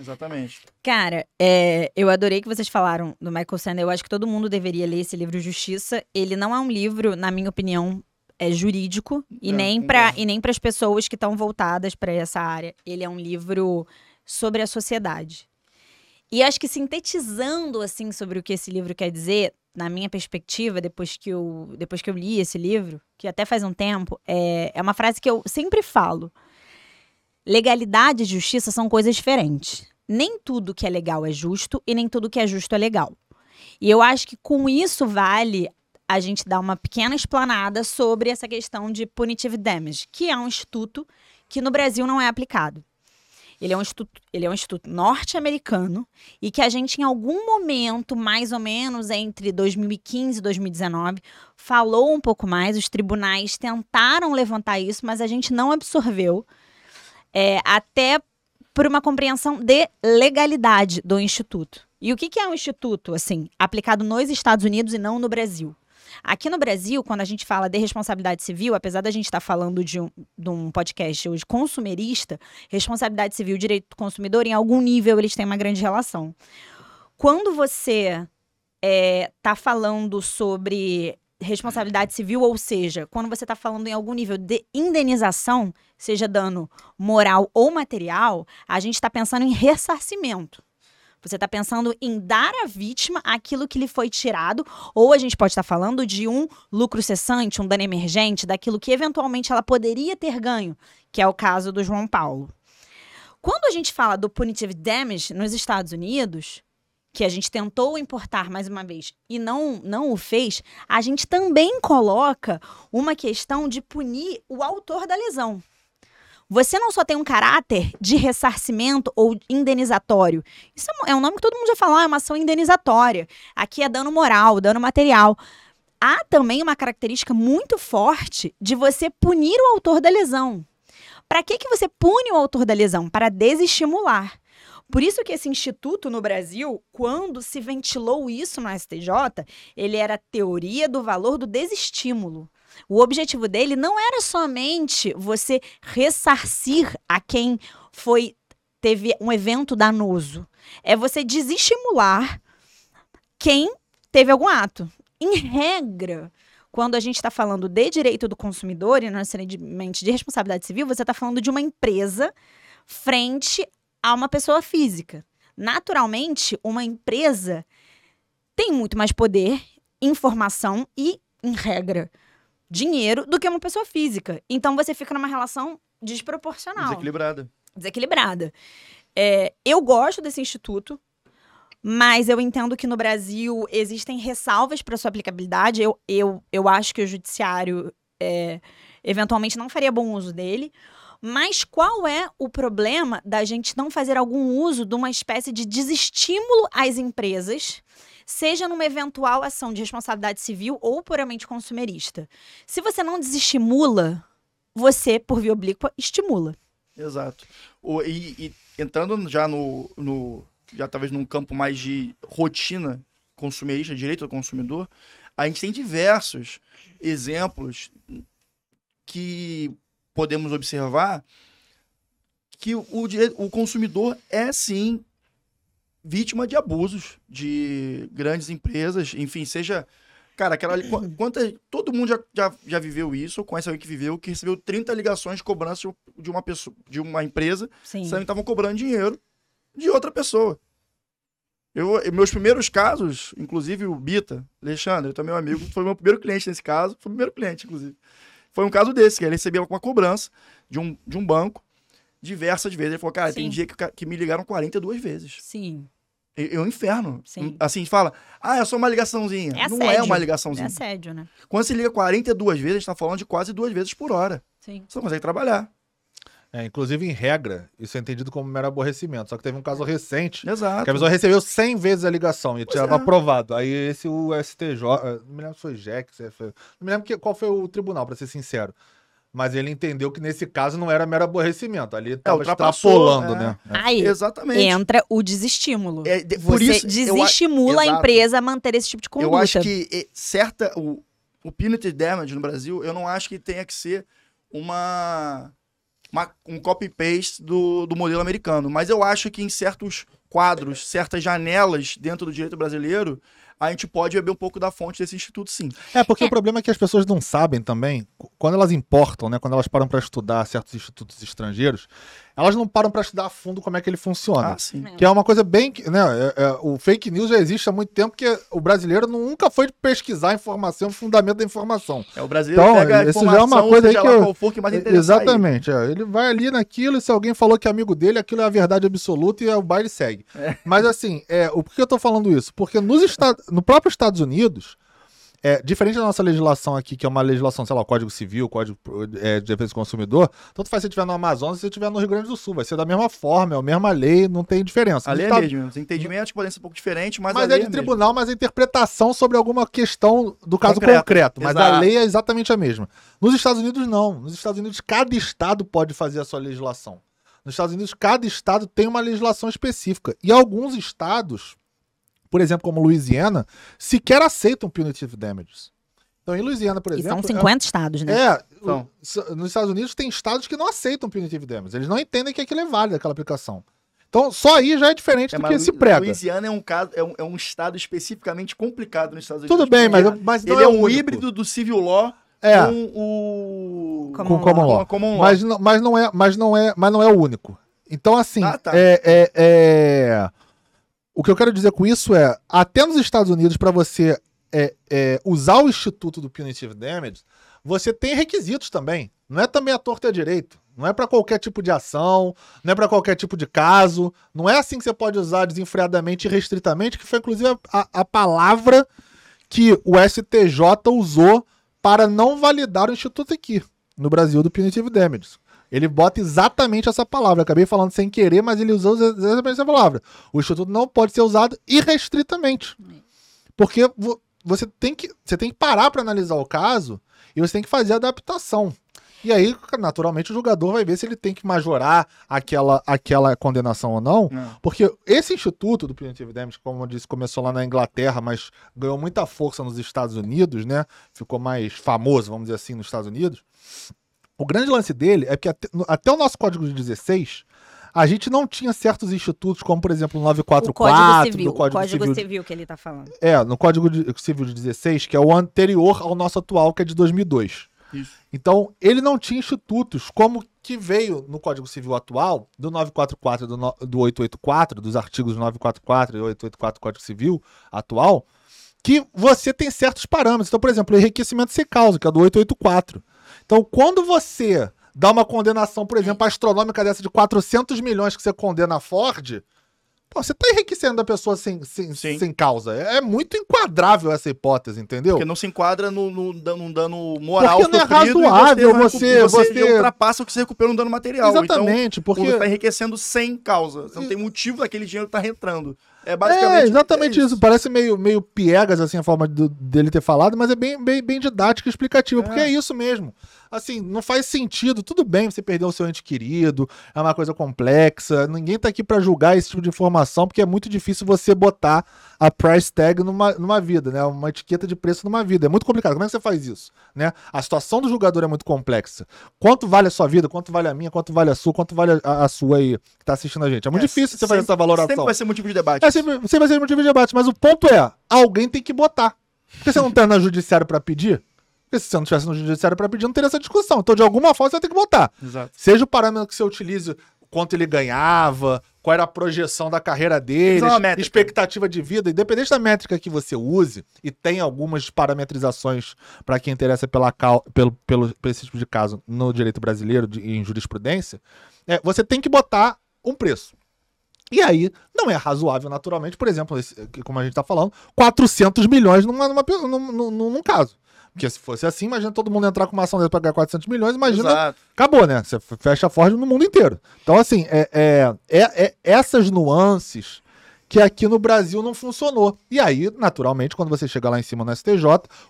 Exatamente. Cara, é, eu adorei que vocês falaram do Michael Sandler. Eu acho que todo mundo deveria ler esse livro Justiça. Ele não é um livro, na minha opinião, é jurídico e É, nem para e nem para as pessoas que estão voltadas para essa área. Ele é um livro sobre a sociedade. E acho que sintetizando assim sobre o que esse livro quer dizer, na minha perspectiva, depois que eu depois que eu li esse livro, que até faz um tempo, é, é uma frase que eu sempre falo. Legalidade e justiça são coisas diferentes. Nem tudo que é legal é justo e nem tudo que é justo é legal. E eu acho que com isso vale a gente dar uma pequena explanada sobre essa questão de punitive damage, que é um instituto que no Brasil não é aplicado. Ele é um instituto, ele é um instituto norte-americano e que a gente, em algum momento, mais ou menos entre 2015 e 2019, falou um pouco mais. Os tribunais tentaram levantar isso, mas a gente não absorveu é, até por uma compreensão de legalidade do instituto. E o que, que é um instituto, assim, aplicado nos Estados Unidos e não no Brasil? Aqui no Brasil, quando a gente fala de responsabilidade civil, apesar da gente estar falando de um, de um podcast hoje consumerista, responsabilidade civil e direito do consumidor, em algum nível, eles têm uma grande relação. Quando você está falando sobre responsabilidade civil, ou seja, quando você está falando em algum nível de indenização, seja dano moral ou material, a gente está pensando em ressarcimento. Você está pensando em dar à vítima aquilo que lhe foi tirado, ou a gente pode estar falando de um lucro cessante, um dano emergente, daquilo que eventualmente ela poderia ter ganho, que é o caso do João Paulo. Quando a gente fala do punitive damage nos Estados Unidos, que a gente tentou importar mais uma vez e não, não o fez, a gente também coloca uma questão de punir o autor da lesão. Você não só tem um caráter de ressarcimento ou indenizatório. Isso é um- é nome que todo mundo já falou, ah, é uma ação indenizatória. Aqui é dano moral, dano material. Há também uma característica muito forte de você punir o autor da lesão. Para que, que você pune o autor da lesão? Para desestimular. Por isso que esse instituto no Brasil, quando se ventilou isso no STJ, ele era teoria do valor do desestímulo. O objetivo dele não era somente você ressarcir a quem foi teve um evento danoso. É você desestimular quem teve algum ato. Em regra, quando a gente está falando de direito do consumidor e não necessariamente de responsabilidade civil, você está falando de uma empresa frente a uma pessoa física. Naturalmente, uma empresa tem muito mais poder, informação e, em regra, dinheiro do que uma pessoa física. Então você fica numa relação desproporcional Desequilibrada. desequilibrada. É, eu gosto desse instituto, mas eu entendo que no Brasil existem ressalvas para sua aplicabilidade. Eu, eu, eu acho que o judiciário é, eventualmente não faria bom uso dele. Mas qual é o problema da gente não fazer algum uso de uma espécie de desestímulo às empresas, seja numa eventual ação de responsabilidade civil ou puramente consumerista? Se você não desestimula, você, por via oblíqua, estimula. Exato. O, e, e entrando já no, no. Já talvez num campo mais de rotina consumerista, direito do consumidor, a gente tem diversos exemplos que podemos observar que o, o, o consumidor é sim vítima de abusos de grandes empresas, enfim, seja. Cara, aquela. Quanta, todo mundo já, já, já viveu isso, conhece alguém que viveu, que recebeu 30 ligações de cobrança de- uma pessoa, de uma empresa, Sim. que estavam cobrando dinheiro de outra pessoa. Eu, meus primeiros casos, inclusive o Bita, Alexandre, também é um amigo, foi meu primeiro cliente nesse caso, foi o primeiro cliente, inclusive. Foi um caso desse, que ele recebia uma cobrança de um, de um banco diversas vezes. Ele falou, cara, tem Sim. dia que, que me ligaram 42 vezes. Sim. É é um inferno. Sim. Assim, fala, ah, é só uma ligaçãozinha. É Não é uma É ligaçãozinha. assédio, né? Quando você liga 42 vezes, a gente tá falando de quase duas vezes por hora. Sim. Você não consegue trabalhar. É, inclusive, em regra, isso é entendido como mero aborrecimento. Só que teve um caso recente Exato. que a pessoa recebeu 100 vezes a ligação e estava é. aprovado. Aí esse o STJ, eh, não me lembro se foi JEC, se foi, não me lembro que, qual foi o tribunal, para ser sincero. Mas ele entendeu que nesse caso não era mero aborrecimento. Ali estava ultrapassou, extrapolando, é. né? Aí Exatamente. entra o desestímulo. É, de- por Você isso, eu a- desestimula a Exato. empresa a manter esse tipo de conduta. Eu acho que certa. O, o punitive damage no Brasil, eu não acho que tenha que ser uma. uma- um copy-paste do, do modelo americano. Mas eu acho que em certos quadros, certas janelas dentro do direito brasileiro, a gente pode beber um pouco da fonte desse instituto, sim. É, porque É. o problema é que as pessoas não sabem também, quando elas importam, né, quando elas param para estudar certos institutos estrangeiros, elas não param para estudar a fundo como é que ele funciona. Ah, sim. Que é uma coisa bem. que- Né, é- é, o fake news já existe há muito tempo, porque o brasileiro nunca foi pesquisar a informação, o fundamento da informação. É, o brasileiro Então, pega a já é uma informação, coisa aí seja que lá eu- qual for que mais Exatamente. é. Ele vai ali naquilo, e se alguém falou que é amigo dele, aquilo é a verdade absoluta e o baile segue. Mas assim, é, o por que eu tô falando isso? Porque nos Estados, no próprio Estados Unidos, é, diferente da nossa legislação aqui, que é uma legislação, sei lá, Código Civil, Código é, de Defesa do Consumidor, tanto faz se você estiver no Amazonas se você estiver no Rio Grande do Sul. Vai ser da mesma forma, é a mesma lei, não tem diferença. A lei é Estados- mesmo. Os entendimentos podem ser um pouco diferentes, mas, mas a é de mesmo. tribunal, mas a interpretação sobre alguma questão do caso Concreto. concreto. Mas a Exato. lei é exatamente a mesma. Nos Estados Unidos, não. Nos Estados Unidos, cada estado pode fazer a sua legislação. Nos Estados Unidos, cada estado tem uma legislação específica. E alguns estados, por exemplo, como Louisiana, sequer aceitam punitive damages. Então, em Louisiana, por E exemplo. são 50 estados, né? É, São. o- s- nos Estados Unidos tem estados que não aceitam punitive damages. Eles não entendem que aquilo é válido, aquela aplicação. Então, só aí já é diferente É, do que se prega. Louisiana é um, caso, é, um, é um estado especificamente complicado nos Estados Unidos. Tudo bem, mas, mas não ele é, é, um único. híbrido do civil law É. com o... Com law. common law. Mas, não- mas, não é, mas, não é, mas não é o único. Então, assim, Ah, tá. é, é- é- o que eu quero dizer com isso é, até nos Estados Unidos, para você é, é, usar o instituto do Punitive Damage, você tem requisitos também. Não é também a torta e a direito. Não é para qualquer tipo de ação, não é para qualquer tipo de caso. Não é assim que você pode usar desenfreadamente e restritamente, que foi inclusive a, a palavra que o STJ usou para não validar o instituto aqui, no Brasil, do Punitive Damages. Ele bota exatamente essa palavra. Eu acabei falando sem querer, mas ele usou exatamente essa palavra. O instituto não pode ser usado irrestritamente. Porque vo- você tem que, você tem que parar para analisar o caso e você tem que fazer a adaptação. E aí, naturalmente, o julgador vai ver se ele tem que majorar aquela, aquela condenação ou não. Não. Porque esse instituto do Punitive Damage, como eu disse, começou lá na Inglaterra, mas ganhou muita força nos Estados Unidos, né? Ficou mais famoso, vamos dizer assim, nos Estados Unidos. O grande lance dele é que até, até o nosso Código de 16, a gente não tinha certos institutos, como por exemplo o O 944 Código Civil. do O Código, Código Civil. Civil que ele tá falando. É, no Código de- Civil de 16, que é o anterior ao nosso atual, que é de 2002. Isso. Então, ele não tinha institutos como que veio no Código Civil atual, do 944 e do, no- do 884, dos artigos 944 e 884 do Código Civil atual, que você tem certos parâmetros. Então, por exemplo, o enriquecimento sem causa, que é do 884. Então, quando você dá uma condenação, por exemplo, astronômica dessa de 400 milhões que você condena a Ford, pô, você tá enriquecendo a pessoa sem, sem, Sim. sem causa. É muito enquadrável essa hipótese, entendeu? Porque não se enquadra no, no, num dano moral Porque não é razoável você- você, você- ultrapassa o que você recupera no dano material. Exatamente, Então, porque... você está enriquecendo sem causa. Você não tem motivo daquele dinheiro estar entrando. É É, basicamente exatamente é isso. Parece meio, meio piegas, assim, a forma do- dele ter falado, mas é bem, bem, bem didática e explicativa, porque É. é isso mesmo. Assim, não faz sentido. Tudo bem você perder o seu ente querido, é uma coisa complexa. Ninguém tá aqui pra julgar esse tipo de informação, porque é muito difícil você botar a price tag numa, numa vida, né? Uma etiqueta de preço numa vida. É muito complicado. Como é que você faz isso? Né? A situação do julgador é muito complexa. Quanto vale a sua vida? Quanto vale a minha? Quanto vale a sua? Quanto vale a, a sua aí que tá assistindo a gente? É muito É, difícil você fazer essa valoração. Sempre vai ser motivo de debate. É sempre, sempre vai ser motivo de debate, mas o ponto é, alguém tem que botar. Porque você não tá no judiciário pra pedir? Porque se você não tivesse no judiciário pra pedir, não teria essa discussão. Então, de alguma forma, você vai ter que botar. Exato. Seja o parâmetro que você utilize, quanto ele ganhava, qual era a projeção da carreira dele, métrica. expectativa de vida, independente da métrica que você use, e tem algumas parametrizações para quem interessa pela, cau- pelo, pelo, por esse tipo de caso no direito brasileiro, de- em jurisprudência, é, você tem que botar um preço. E aí, não é razoável, naturalmente, por exemplo, esse- como a gente tá falando, 400 milhões numa, numa, pe- num, num- num caso. Porque se fosse assim, imagina todo mundo entrar com uma ação dessa pra ganhar 400 milhões, imagina Exato. acabou, né? Você fecha a Ford no mundo inteiro. Então, assim, é, é, é- é essas nuances que aqui no Brasil não funcionou. E aí, naturalmente, quando você chega lá em cima no STJ,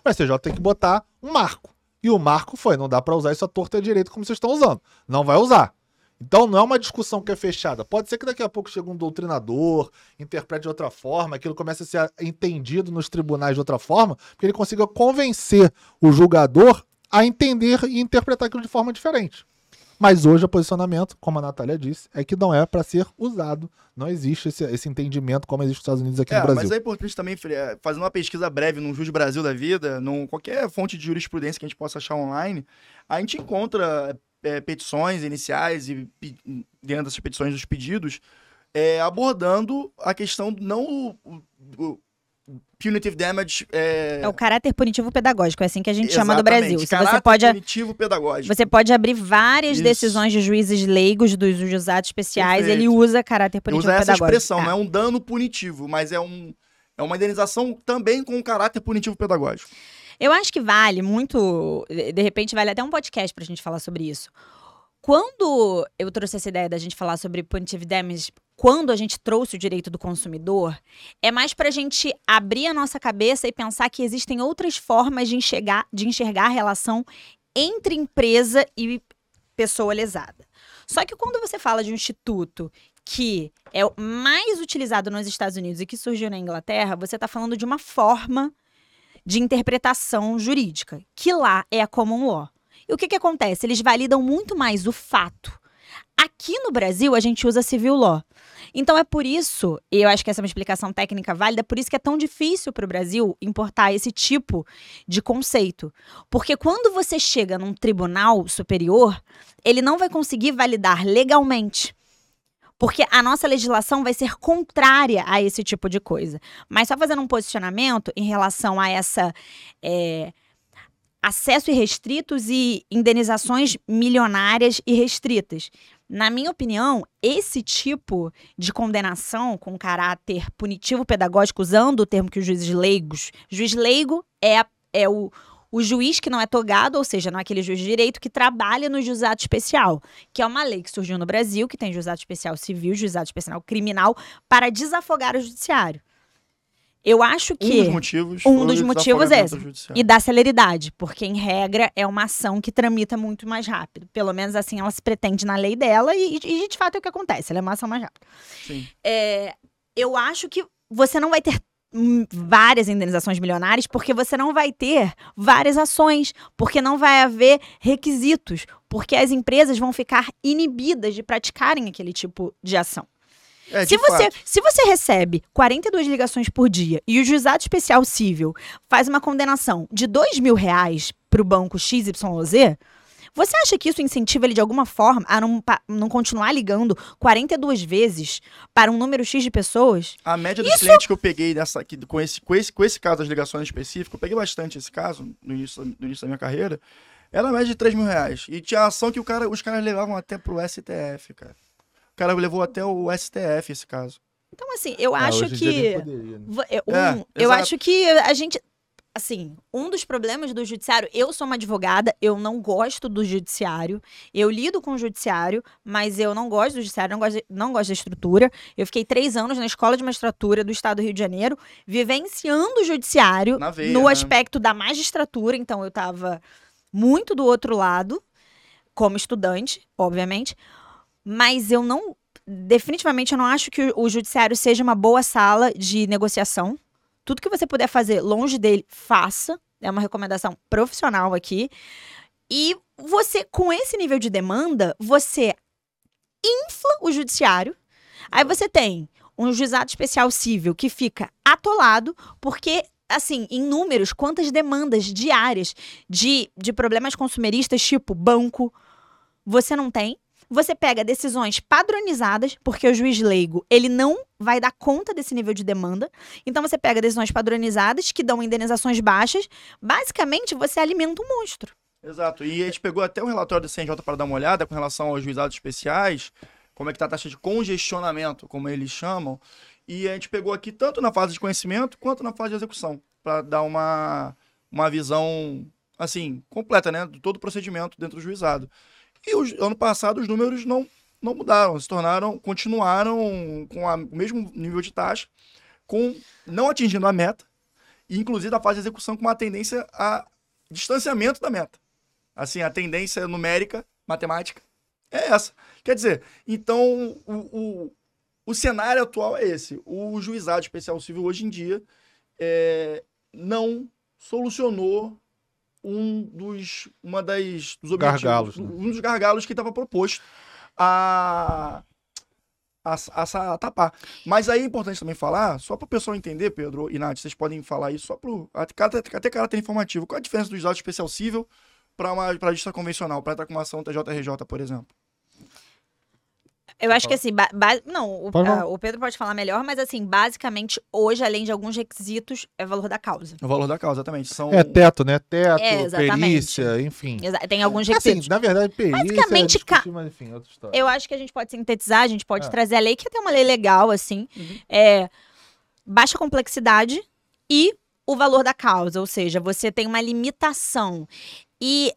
o STJ tem que botar um marco. E o marco foi, não dá pra usar isso à torta e à direita como vocês estão usando. Não vai usar. Então não é uma discussão que é fechada. Pode ser que daqui a pouco chegue um doutrinador, interprete de outra forma, aquilo comece a ser entendido nos tribunais de outra forma, porque ele consiga convencer o julgador a entender e interpretar aquilo de forma diferente. Mas hoje o posicionamento, como a Natália disse, é que não é para ser usado. Não existe esse, esse entendimento como existe nos Estados Unidos aqui É, no Brasil. mas é importante também, é, fazendo uma pesquisa breve num Jus Brasil da vida, num qualquer fonte de jurisprudência que a gente possa achar online, a gente encontra é, petições iniciais e dentro dessas petições dos pedidos, é, abordando a questão não o, o- punitive damage. É, É o caráter punitivo pedagógico, é assim que a gente chama do exatamente, Brasil. Se caráter você pode, punitivo pedagógico. você pode abrir várias Isso. decisões de juízes leigos dos juizados especiais, Perfeito. ele usa caráter punitivo Usa essa pedagógico. expressão, É. não é um dano punitivo, mas é um é uma indenização também com caráter punitivo pedagógico. Eu acho que vale muito. De repente, vale até um podcast pra gente falar sobre isso. Quando eu trouxe essa ideia da gente falar sobre punitive damage, quando a gente trouxe o direito do consumidor, é mais pra gente abrir a nossa cabeça e pensar que existem outras formas de enxergar, de enxergar a relação entre empresa e pessoa lesada. Só que quando você fala de um instituto que é o mais utilizado nos Estados Unidos e que surgiu na Inglaterra, você está falando de uma forma de interpretação jurídica, que lá é a common law. E o que, que acontece? Eles validam muito mais o fato. Aqui no Brasil, a gente usa civil law. Então é por isso, e eu acho que essa é uma explicação técnica válida, por isso que é tão difícil para o Brasil importar esse tipo de conceito. Porque quando você chega num tribunal superior, ele não vai conseguir validar legalmente. Porque a nossa legislação vai ser contrária a esse tipo de coisa. Mas só fazendo um posicionamento em relação a essa é, acesso irrestritos e indenizações milionárias e restritas. Na minha opinião, esse tipo de condenação com caráter punitivo pedagógico, usando o termo que os juízes leigos. Juiz leigo é, é o, o juiz que não é togado, ou seja, não é aquele juiz de direito que trabalha no juizado especial, que é uma lei que surgiu no Brasil, que tem juizado especial civil, juizado especial criminal, para desafogar o judiciário. Eu acho que. Um dos motivos. Um dos motivos é esse. E dá celeridade, porque em regra é uma ação que tramita muito mais rápido. Pelo menos assim ela se pretende na lei dela e, e de fato é o que acontece, ela é uma ação mais rápida. Sim. É, eu acho que você não vai ter várias indenizações milionárias porque você não vai ter várias ações, porque não vai haver requisitos. porque as empresas vão ficar inibidas de praticarem aquele tipo de ação. É, se, de você, fato. se você recebe 42 ligações por dia e o juizado especial civil faz uma condenação de 2 mil reais para o banco XYZ, você acha que isso incentiva ele de alguma forma a não, pa- não continuar ligando 42 vezes para um número X de pessoas? A média dos clientes que eu peguei nessa, aqui, com, esse, com, esse, com esse caso das ligações específicas, eu peguei bastante esse caso no início, no início da minha carreira, era a média de 3 mil reais. E tinha ação que o cara, os caras levavam até pro STF, cara. O cara levou até o STF esse caso. Então, assim, eu Ah, acho que. poderia, né? Eu- um, É, eu exato. acho que a gente. Assim, um dos problemas do judiciário, eu sou uma advogada, eu não gosto do judiciário. Eu lido com o judiciário, mas eu não gosto do judiciário, não gosto, não gosto da estrutura. Eu fiquei três anos na escola de magistratura do estado do Rio de Janeiro, vivenciando o judiciário veia, no né? aspecto da magistratura, então eu estava muito do outro lado, como estudante, obviamente. Mas eu não. Definitivamente, eu não acho que o o judiciário seja uma boa sala de negociação. Tudo que você puder fazer longe dele, faça. É uma recomendação profissional aqui. E você, com esse nível de demanda, você infla o judiciário. Aí você tem um juizado especial civil que fica atolado, porque, assim, em números, quantas demandas diárias de, de problemas consumeristas, tipo banco, você não tem. Você pega decisões padronizadas, porque o juiz leigo, ele não vai dar conta desse nível de demanda. Então você pega decisões padronizadas que dão indenizações baixas. Basicamente, você alimenta um monstro. Exato. E a gente pegou até o relatório do CNJ para dar uma olhada com relação aos juizados especiais, como é que tá a taxa de congestionamento, como eles chamam. E a gente pegou aqui tanto na fase de conhecimento quanto na fase de execução, para dar uma, uma visão, assim, completa, né, de todo o procedimento dentro do juizado. E os- ano passado os números não, não mudaram, se tornaram, continuaram com a- o mesmo nível de taxa, com não atingindo a meta, e inclusive a fase de execução com uma tendência a distanciamento da meta. Assim, a tendência numérica, matemática, é essa. Quer dizer, então o, o, o cenário atual é esse. O juizado especial civil hoje em dia é, não solucionou um dos, uma das, dos objetivos, Gargalos, né? um dos gargalos que estava proposto a, a, a, a tapar. Mas aí é importante também falar, só para o pessoal entender, Pedro e Nath, vocês podem falar isso só para até, até caráter informativo. Qual a diferença do juizado especial civil para uma pra justiça convencional, para entrar com uma ação TJRJ, por exemplo? Eu acho que assim, ba- ba- não, o, Pode falar. ah, o Pedro pode falar melhor, mas assim, basicamente, hoje, além de alguns requisitos, é valor da causa. O valor da causa, exatamente. São É teto, né? Teto, É, exatamente. perícia, enfim. Exa- Tem alguns Assim, requisitos. na verdade, perícia Basicamente, é discutir, mas enfim, outra história. Eu acho que a gente pode sintetizar, a gente pode É. trazer a lei, que é até uma lei legal, assim. Uhum. É baixa complexidade e o valor da causa, ou seja, você tem uma limitação. E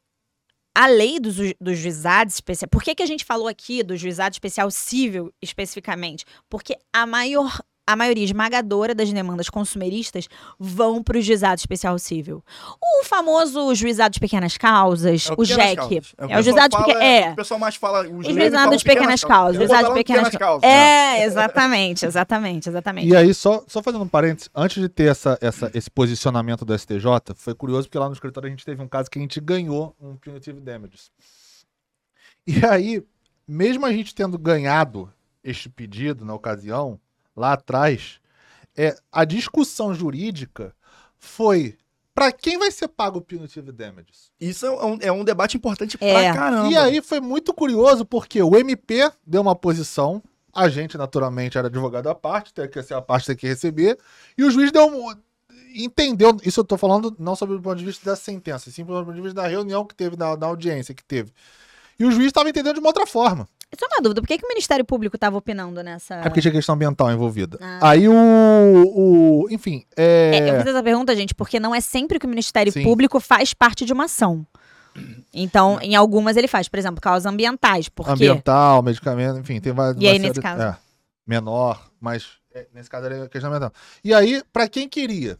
a lei dos, dos juizados especiais. Por que, que a gente falou aqui do juizado especial civil especificamente? Porque a maior. A maioria esmagadora das demandas consumeristas vão para o juizado especial civil. O famoso juizado de pequenas causas, É o, pequenas JEC. causas. É o pessoal juizado de pequenas. É. O pessoal mais fala. Juizados falam de pequenas causas. Juizado de pequenas causas. É, exatamente, exatamente, exatamente. E aí, só, só fazendo um parênteses, antes de ter essa, essa, esse posicionamento do STJ, foi curioso porque lá no escritório a gente teve um caso que a gente ganhou um punitive damages. E aí, mesmo a gente tendo ganhado este pedido na ocasião, lá atrás, é, a discussão jurídica foi para quem vai ser pago o punitive damages? Isso é um, é um debate importante É. pra caramba. E aí foi muito curioso porque o MP deu uma posição, a gente naturalmente era advogado à parte, tem que ser a parte tem que receber, e o juiz deu um- entendeu, isso eu tô falando não sobre o ponto de vista da sentença, sim pelo ponto de vista da reunião que teve, da, da audiência que teve. E o juiz estava entendendo de uma outra forma. Só uma dúvida, por que, que o Ministério Público estava opinando nessa. É porque tinha questão ambiental envolvida. Ah. Aí o, o. Enfim, É, eu é. fiz essa pergunta, gente, porque não é sempre que o Ministério Sim. Público faz parte de uma ação. Então, em algumas ele faz, por exemplo, causas ambientais. Por quê? ambiental, medicamento, enfim, tem várias. E aí, nesse caso? É, menor, mas é, nesse caso era questão ambiental. E aí, pra quem queria,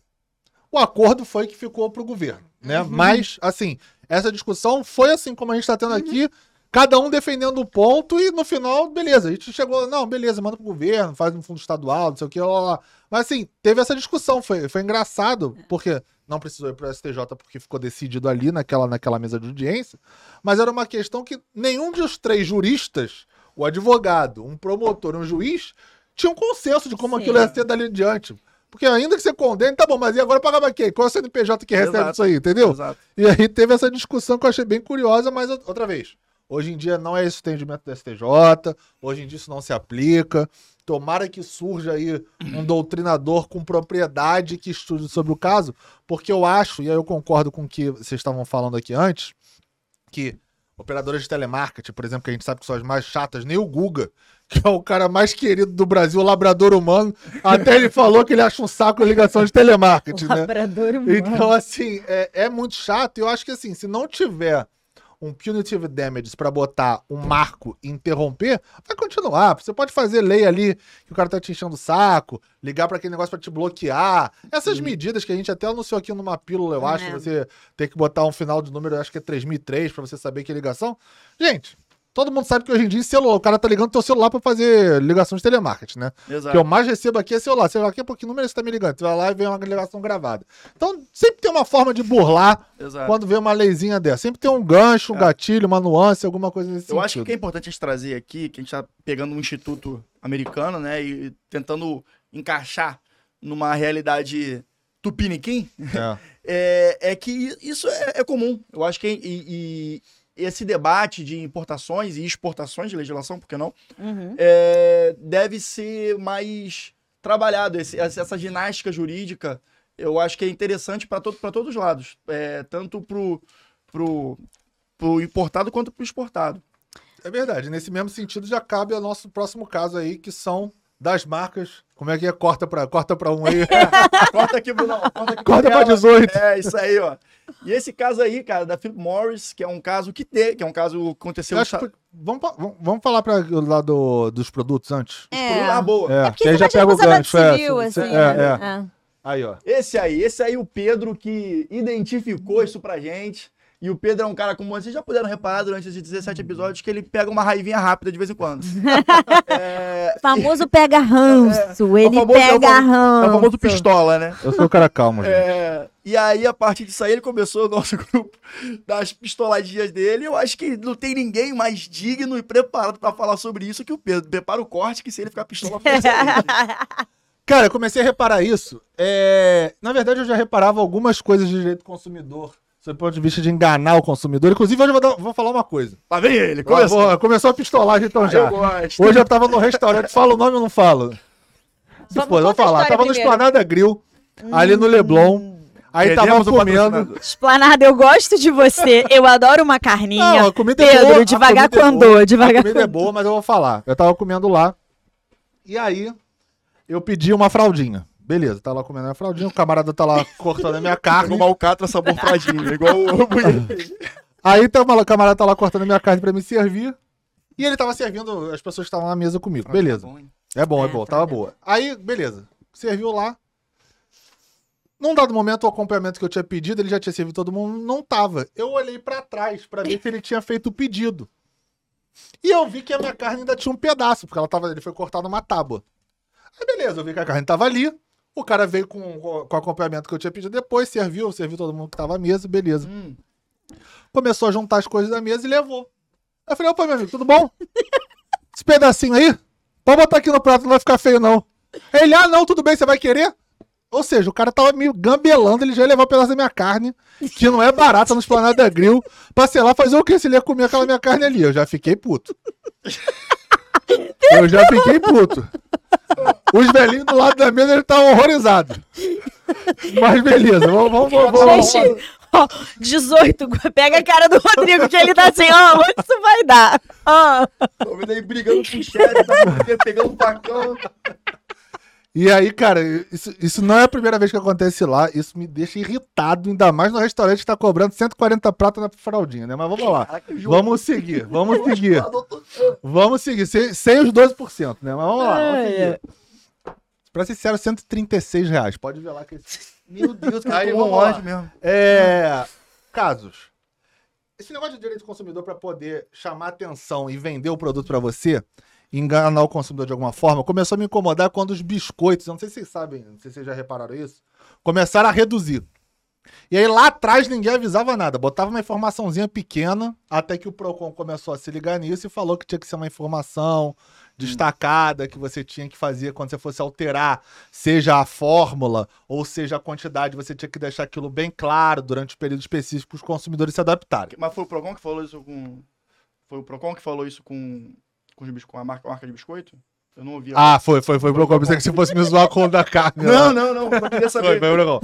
o acordo foi que ficou pro governo, né? Uhum. Mas, assim, essa discussão foi assim como a gente tá tendo aqui, cada um defendendo o ponto e no final, beleza. A gente chegou, não, beleza, manda pro governo, faz no fundo estadual, não sei o que, lá, lá, lá. Mas assim, teve essa discussão, foi, foi engraçado, porque não precisou ir pro STJ porque ficou decidido ali naquela, naquela mesa de audiência, mas era uma questão que nenhum dos três juristas, o advogado, um promotor e um juiz, tinha um consenso de como Sim. aquilo ia ser dali em diante. Porque ainda que você condene, tá bom, mas e agora pagava quem? Qual é o CNPJ que recebe Exato. isso aí, entendeu? Exato. E aí teve essa discussão que eu achei bem curiosa, mas ou- outra vez, hoje em dia não é esse o entendimento do STJ, hoje em dia isso não se aplica. Tomara que surja aí um doutrinador com propriedade que estude sobre o caso, porque eu acho, e aí eu concordo com o que vocês estavam falando aqui antes, que operadoras de telemarketing, por exemplo, que a gente sabe que são as mais chatas, nem o Guga, que é o cara mais querido do Brasil, o labrador humano, até ele falou que ele acha um saco a ligação de telemarketing, né? Labrador humano. Então, assim, é, é muito chato. E eu acho que, assim, se não tiver um punitive damages pra botar um marco e interromper, vai continuar. Você pode fazer lei ali que o cara tá te enchendo o saco, ligar pra aquele negócio pra te bloquear. Essas medidas que a gente até anunciou aqui numa pílula, eu acho, É. você tem que botar um final de número, eu acho que é 3003 pra você saber que é ligação. Gente, todo mundo sabe que hoje em dia celular, o cara tá ligando teu celular pra fazer ligação de telemarketing, né? O que Exato. eu mais recebo aqui é celular. Celular aqui, por que número você tá me ligando? Você vai lá e vem uma ligação gravada. Então, sempre tem uma forma de burlar Exato. quando vê uma leizinha dessa. Sempre tem um gancho, um É. gatilho, uma nuance, alguma coisa nesse Eu acho que o sentido. que é importante a gente trazer aqui, que a gente tá pegando um instituto americano, né, e tentando encaixar numa realidade tupiniquim, É. é, é que isso é, é comum. Eu acho que e- e esse debate de importações e exportações de legislação, por que não, Uhum. é, deve ser mais trabalhado. Esse- essa ginástica jurídica, eu acho que é interessante para todo, pra todos os lados, é, tanto pro, pro, pro importado quanto pro exportado. É verdade. Nesse mesmo sentido, já cabe ao nosso próximo caso aí, que são das marcas. Como é que é? Corta pra, corta pra um aí. Corta aqui, Brunão. Corta, aqui corta pra tela. 18. É, isso aí, ó. E esse caso aí, cara, da Philip Morris, que é um caso que te, que é um caso que aconteceu... Eu acho que- vamos, vamos- vamos falar pra, lá do, dos produtos antes? Ah, boa. É, É porque que aí já pega o gancho. É, civil, cê- assim. é, né? é. É. Aí, ó. Esse aí, esse aí, o Pedro que identificou isso pra gente. E o Pedro é um cara como vocês já puderam reparar durante esses 17 episódios que ele pega uma raivinha rápida de vez em quando. é, Famoso pega ranço, ele o famoso- é pega famo- ranço. é o famoso pistola, né? Eu sou o cara calmo, gente. É, e aí, a partir disso aí, ele começou o nosso grupo das pistoladinhas dele. Eu acho que não tem ninguém mais digno e preparado pra falar sobre isso que o Pedro. Prepara o corte, que se ele ficar pistola, excelente. Cara, eu comecei a reparar isso. É, Na verdade, eu já reparava algumas coisas de direito do consumidor, sob o ponto de vista de enganar o consumidor. Inclusive, hoje eu vou, dar- vou falar uma coisa. Lá vem ele, Começou, começou. começou a pistolagem então Ah, já. Hoje eu tava no restaurante, falo o nome ou não falo? Se Vamos- for, eu vou falar. Tava no primeiro. Esplanada Grill, ali no Leblon. Aí tava Perdemos comendo. Esplanada, eu gosto de você. Eu adoro uma carninha. Não, a comida é Pedro, boa. a devagar é com boa. andou, devagar A comida é boa, mas eu vou falar. Eu tava comendo lá. E aí, eu pedi uma fraldinha. Beleza, tá lá comendo a fraldinha, o camarada tá lá cortando a minha carne. Uma alcatra sabor fradinho, igual o. Aí tá, o camarada tá lá cortando a minha carne pra me servir. E ele tava servindo as pessoas que estavam na mesa comigo. Beleza. É bom, é É, bom, tá tava bom. boa. Aí, beleza. Serviu lá. Num dado momento, o acompanhamento que eu tinha pedido, ele já tinha servido todo mundo, não tava. Eu olhei pra trás pra ver se ele tinha feito o pedido. E eu vi que a minha carne ainda tinha um pedaço, porque ela tava, ele foi cortado numa tábua. Aí, beleza, eu vi que a carne tava ali. O cara veio com, com o acompanhamento que eu tinha pedido depois, serviu, serviu todo mundo que tava à mesa, beleza. Hum, Começou a juntar as coisas da mesa e levou. Eu falei, opa, meu amigo, tudo bom? Esse pedacinho aí, pode botar aqui no prato, não vai ficar feio, não. Ele, ah, não, tudo bem, você vai querer? Ou seja, o cara tava me gambelando, ele já ia levar um pedaço da minha carne, que não é barata no Esplanada Grill, pra, sei lá, fazer o que se ele ia comer aquela minha carne ali. Eu já fiquei puto. Eu já fiquei puto. Os velhinhos do lado da mesa, eles estavam horrorizados. Mas beleza, vamos, vamos, vamos. vamos. Gente, ó, 18, pega a cara do Rodrigo, que ele tá assim, ó, onde isso vai dar? Ó. Tô vendo aí brigando com o chefe, tá pegando facão. E aí, cara, isso, isso não é a primeira vez que acontece lá. Isso me deixa irritado, ainda mais no restaurante que tá cobrando 140 prata na fraldinha, né? Mas vamos lá. Caraca. Vamos seguir, vamos seguir. Vamos seguir, sem, sem os 12%, né? Mas vamos lá, vamos seguir. Pra ser sincero, 136 reais. Pode ver lá que. Meu Deus, cara, lá. ódio mesmo. É. Casos. esse negócio de direito do consumidor para poder chamar atenção e vender o produto para você, enganar o consumidor de alguma forma, começou a me incomodar quando os biscoitos, não sei se vocês sabem, não sei se vocês já repararam isso, começaram a reduzir. E aí lá atrás ninguém avisava nada, botava uma informaçãozinha pequena, até que o Procon começou a se ligar nisso e falou que tinha que ser uma informação destacada que você tinha que fazer quando você fosse alterar, seja a fórmula ou seja a quantidade, você tinha que deixar aquilo bem claro durante o período específico para os consumidores se adaptarem. Mas foi o Procon que falou isso com. Foi o Procon que falou isso com, com, os com a, marca, a marca de biscoito? Eu não ouvi. Ah, foi, foi, foi o Procon. Pensei que se fosse me zoar com o da carne. não, não, não. Só queria Foi, saber. foi o Procon.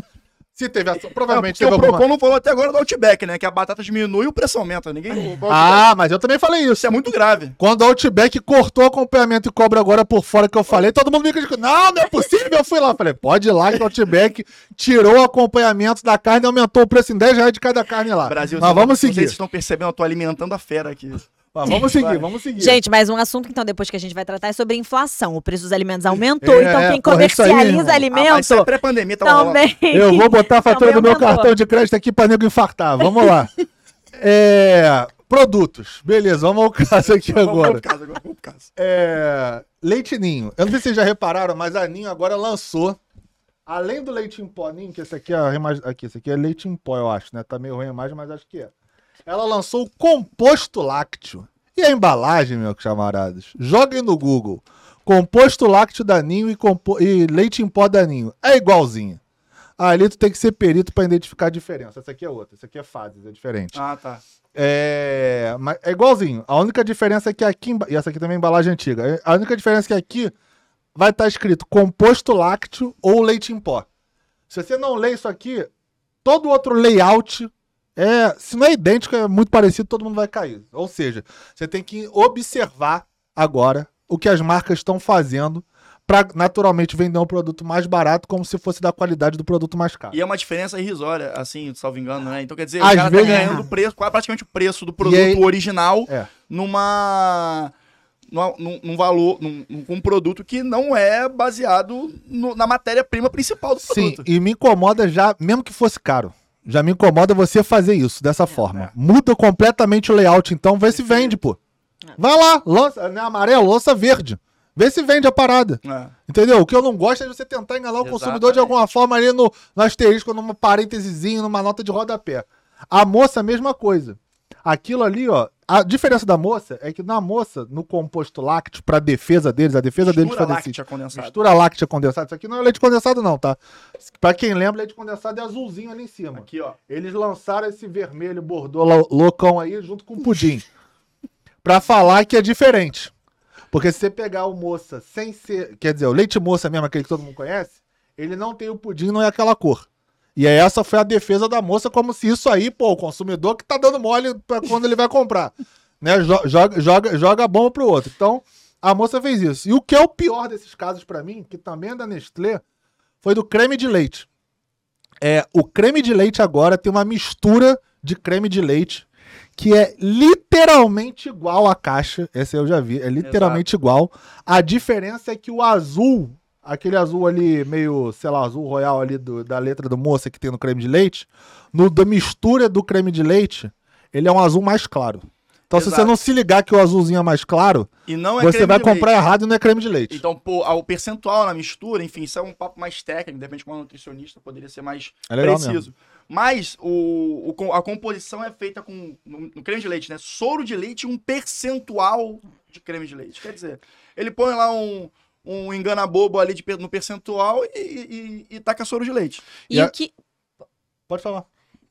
Se teve ação, Não, provavelmente porque teve o. Procon não falou até agora do Outback, né? Que a batata diminui e o preço aumenta. Ninguém. Ah, mas eu também falei isso. Isso é muito grave. Quando o Outback cortou o acompanhamento e cobra agora por fora que eu falei, todo mundo me criticou. Não, não é possível. Eu fui lá. Falei, pode ir lá que o Outback tirou o acompanhamento da carne e aumentou o preço em 10 reais de cada carne lá. Brasil, não- vamos Não sei se seguir. vocês estão percebendo, eu tô alimentando a fera aqui. Mas vamos seguir, Vai. vamos seguir. Gente, mas um assunto então depois que a gente vai tratar é sobre inflação. O preço dos alimentos aumentou, É, então quem aí, comercializa. Ah, é alimento pré-pandemia, tá também. Eu vou botar a fatura do meu cartão de crédito aqui pra nego infartar. Vamos lá. É, produtos. Beleza, vamos ao caso aqui Vamos agora. pro caso, agora, vamos pro caso. É, leite Ninho. Eu não sei se vocês já repararam, mas a Ninho agora lançou, além do leite em pó Ninho, que esse aqui é aqui, esse aqui é leite em pó, eu acho, né? Tá meio ruim a imagem, mas acho que é. Ela lançou o composto lácteo. E a embalagem, meus camaradas? Joguem no Google. Composto lácteo da Ninho e, compo- e leite em pó da Ninho. É igualzinho. Ali tu tem que ser perito pra identificar a diferença. Essa aqui é outra, essa aqui é fases, é diferente. Ah, tá. É, mas é igualzinho. A única diferença é que aqui, e essa aqui também é embalagem antiga. A única diferença é que aqui vai estar escrito composto lácteo ou leite em pó. Se você não lê isso aqui, todo outro layout é, se não é idêntico, é muito parecido, todo mundo vai cair. Ou seja, você tem que observar agora o que as marcas estão fazendo para naturalmente vender um produto mais barato como se fosse da qualidade do produto mais caro. E é uma diferença irrisória, assim, salvo engano, né? Então quer dizer, Às o cara vezes- tá ganhando o preço, quase praticamente o preço do produto aí- original É. numa. Num, num valor, num, um produto que não é baseado no- na matéria-prima principal do Sim, produto. e me incomoda já, mesmo que fosse caro. Já me incomoda você fazer isso dessa forma. é. Muda completamente o layout, então vê se vende, pô. Vai lá, lança, né, amarelo, lança verde. Vê se vende a parada. É. Entendeu? O que eu não gosto é de você tentar enganar o consumidor de Exatamente. alguma forma ali no, no asterisco, numa parênteses, numa nota de rodapé. A moça, a mesma coisa. Aquilo ali, ó. A diferença da moça é que na moça, no composto lácteo, pra defesa deles, a defesa deles Mistura fazer esse- láctea condensada. Mistura láctea condensada. Isso aqui não é leite condensado, não, tá? Pra quem lembra, leite condensado é azulzinho ali em cima. Aqui, ó. Eles lançaram esse vermelho bordô lou- loucão aí junto com o pudim. pra falar que é diferente. Porque se você pegar o moça sem ser. Quer dizer, o leite moça mesmo, aquele que todo mundo conhece, ele não tem o pudim, não é aquela cor. E aí essa foi a defesa da moça, como se isso aí, pô, o consumidor que tá dando mole pra quando ele vai comprar. Né? Jo- Joga, joga, joga a bomba pro outro. Então, a moça fez isso. E o que é o pior desses casos pra mim, que também é da Nestlé, foi do creme de leite. É, o creme de leite agora tem uma mistura de creme de leite que é literalmente igual à caixa. Esse eu já vi, é literalmente igual. A diferença é que o azul, aquele azul ali meio, sei lá, azul royal ali do- da letra do moça que tem no creme de leite, no da mistura do creme de leite, ele é um azul mais claro. Então, se você Exato. não se ligar que o azulzinho é mais claro, E não é você vai comprar leite. errado e não é creme de leite. Então, pô, o percentual na mistura, enfim, isso é um papo mais técnico, de repente com nutricionista poderia ser mais É preciso. Mas o, o a composição é feita com, no, no creme de leite, né? Soro de leite e um percentual de creme de leite. Quer dizer, ele põe lá um, um engana bobo ali de no percentual e, e, e taca soro de leite. E E a- o que. Pode falar.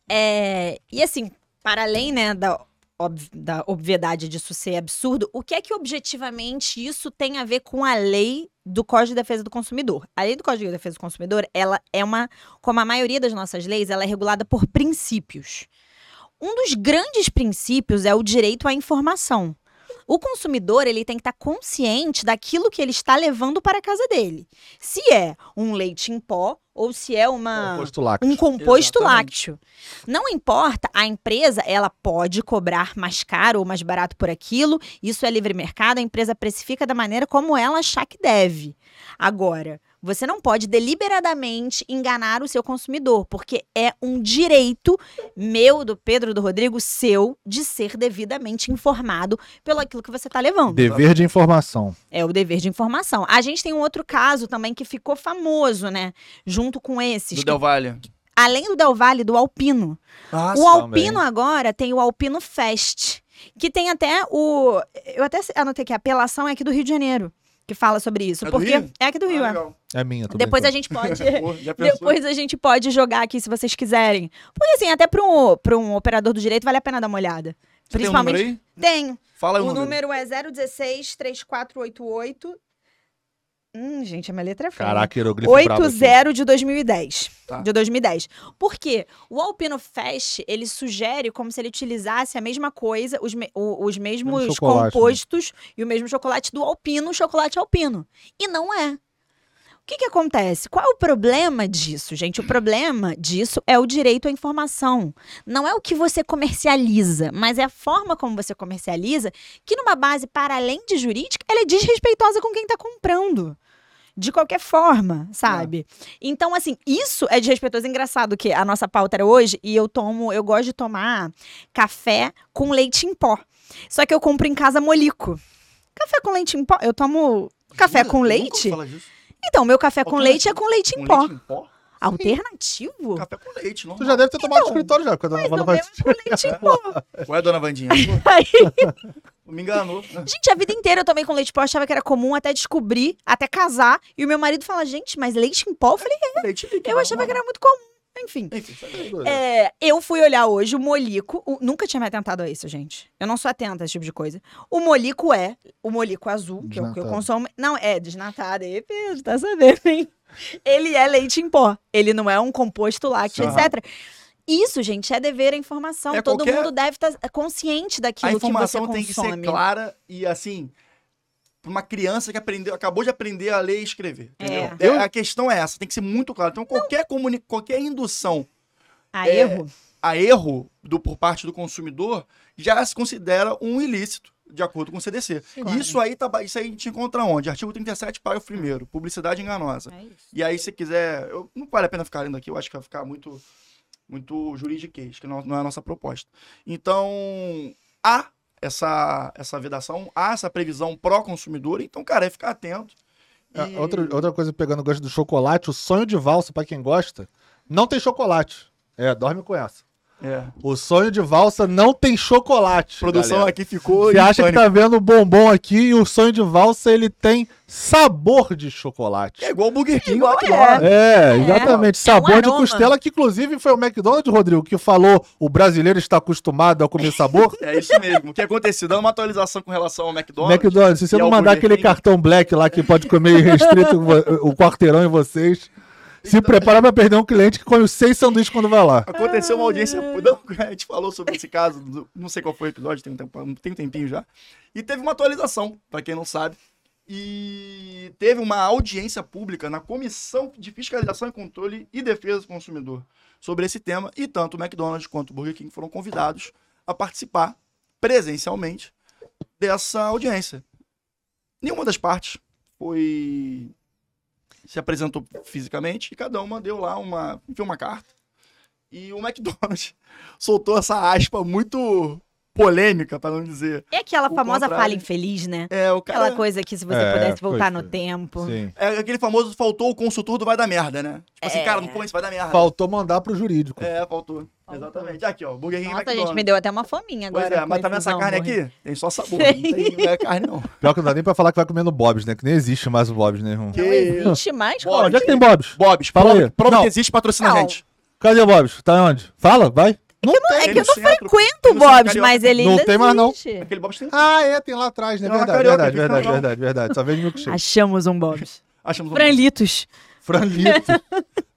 É, e assim, para além né, da, ob- da obviedade disso ser absurdo, o que é que objetivamente isso tem a ver com a lei do Código de Defesa do Consumidor? A lei do Código de Defesa do Consumidor, ela é uma, como a maioria das nossas leis, ela é regulada por princípios. Um dos grandes princípios é o direito à informação. O consumidor ele tem que estar consciente daquilo que ele está levando para a casa dele. Se é um leite em pó ou se é uma Composto um composto Exatamente. lácteo. Não importa, a empresa ela pode cobrar mais caro ou mais barato por aquilo. Isso é livre mercado, a empresa precifica da maneira como ela achar que deve. Agora, Você não pode deliberadamente enganar o seu consumidor, porque é um direito meu, do Pedro, do Rodrigo, seu, de ser devidamente informado pelo aquilo que você está levando. Dever de informação. É o dever de informação. A gente tem um outro caso também que ficou famoso, né? Junto com esses. Do que- Del Valle. além do Del Valle, do Alpino. Ah, o Alpino agora tem o Alpino Fest, que tem até o. Eu até anotei que a apelação é aqui do Rio de Janeiro, que fala sobre isso. É do porque Rio? é aqui do Rio, é. É minha, tô Depois a brincando. gente pode. Depois a gente pode jogar aqui se vocês quiserem. Porque, assim, até para um, pra um operador do direito vale a pena dar uma olhada. Você tem um número Principalmente. aí? Tenho. Fala aí O o número. número é 016 3488. Hum, gente, a minha letra é feia. Caraca, hieroglifo brabo aqui. 80 de 2010. Tá. De 2010. Por quê? O Alpino Fest, ele sugere como se ele utilizasse a mesma coisa, os, me- o- os mesmos né? compostos e o mesmo chocolate do Alpino, chocolate Alpino. E não é. O que, que acontece? Qual é o problema disso, gente? O problema disso é o direito à informação. Não é o que você comercializa, mas é a forma como você comercializa, que numa base para além de jurídica, ela é desrespeitosa com quem está comprando. De qualquer forma, sabe? Então, assim, isso é desrespeitoso. Engraçado que a nossa pauta era hoje e eu tomo, eu gosto de tomar café com leite em pó. Só que eu compro em casa molico. Café com leite em pó, eu tomo café Jura? com nunca leite. ouvi falar disso. Então, meu café com leite é com leite em Com pó. leite em pó? Alternativo? Café com leite, não? Tu já deve ter tomado no Então, escritório já, quando a Ana o meu vai... é com leite em pó. Ué, dona Vandinha? Aí, Me enganou. gente, a vida inteira eu tomei com leite em pó, achava que era comum até descobrir, até casar. E o meu marido fala, gente, mas leite em pó? Eu falei, Leite líquido. eu achava que era muito comum. Enfim. É, eu fui olhar hoje o molico. o- nunca tinha me atentado a isso, gente. Eu não sou atenta a esse tipo de coisa. O molico é o molico azul, que é o que eu consumo. Não, é desnatado. Aí, Pedro, tá sabendo, hein? Ele é leite em pó. Ele não é um composto lácteo, Aham. etc. Isso, gente, é dever à informação. É Todo qualquer- mundo deve estar consciente A daquilo que você informação consome. tem que ser clara e assim. Pra uma criança que aprendeu, acabou de aprender a ler e escrever. Entendeu? É. É, A questão é essa, tem que ser muito claro. Então, qualquer, comuni... qualquer indução A É, erro. a erro do, por parte do consumidor já se considera um ilícito, de acordo com o CDC. Claro. Isso aí tá, isso aí a gente encontra onde? Artigo 37, parágrafo 1 publicidade enganosa. É. E aí, se quiser. Eu, não vale a pena ficar lendo aqui, eu acho que vai ficar muito, muito juridiquês, que não, não é a nossa proposta. Então, há essa, essa vedação, há essa previsão pró-consumidor, então, cara, é ficar atento. Ah, E- Outra, outra coisa, pegando o gancho do chocolate, o sonho de valsa, pra quem gosta, não tem chocolate. É, dorme com essa. É. O sonho de valsa não tem chocolate. A produção galera. aqui ficou. Você acha que tá vendo o bombom aqui e o sonho de valsa ele tem sabor de chocolate. É igual o Burger King Igual ou McDonald's. É, exatamente. Sabor de aroma. costela, que inclusive foi o McDonald's, Rodrigo, que falou o brasileiro está acostumado a comer sabor. É isso mesmo. O que aconteceu? Dando uma atualização com relação ao McDonald's. McDonald's, se você não mandar Burger aquele King. cartão black lá que pode comer restrito o quarteirão em vocês, se prepara pra perder um cliente que come os seis sanduíches quando vai lá. Aconteceu uma audiência. Não, a gente falou sobre esse caso, do- não sei qual foi o episódio, tem um, tempo, tem um tempinho já. E teve uma atualização, pra quem não sabe. E teve uma audiência pública na Comissão de Fiscalização e Controle e Defesa do Consumidor sobre esse tema. E tanto o McDonald's quanto o Burger King foram convidados a participar presencialmente dessa audiência. Nenhuma das partes foi se apresentou fisicamente e cada uma deu lá uma, enviou uma carta. E o McDonald's soltou essa aspa muito polêmica, para não dizer. É aquela famosa contrário. fala infeliz, né? É, o cara Aquela coisa que se você É, pudesse voltar no tempo. Sim. é aquele famoso faltou o consultor do vai dar merda, né? Tipo assim, É. cara, não põe isso vai dar merda. Faltou mandar pro jurídico. É, faltou. Exatamente. Aqui, ó, Burger King Nossa, gente, me deu até uma fominha agora. Pois é, mas tá vendo essa carne aqui? Tem só sabor, Sei. não, tem, não é carne não. Pior que não dá nem pra falar que vai comer no Bob's, né? Que nem existe mais o Bob's, né, irmão? Que- Não existe mais, Rod? Onde é que tem Bob's? Bob's, Fala prova, aí. prova Não. que existe, patrocina Não. a gente. Cadê o Bob's? Tá onde? Fala, vai. É Tem que eu não centro, frequento tem o Bob's, mas ele Não ainda tem mais, não. Aquele Bob's tem. Ah, é, tem lá atrás, né? Tem Verdade, Carioca, verdade, verdade, legal. verdade, verdade. Só vende milkshake. Achamos um Bob's. Achamos um Franlitos. Franlito.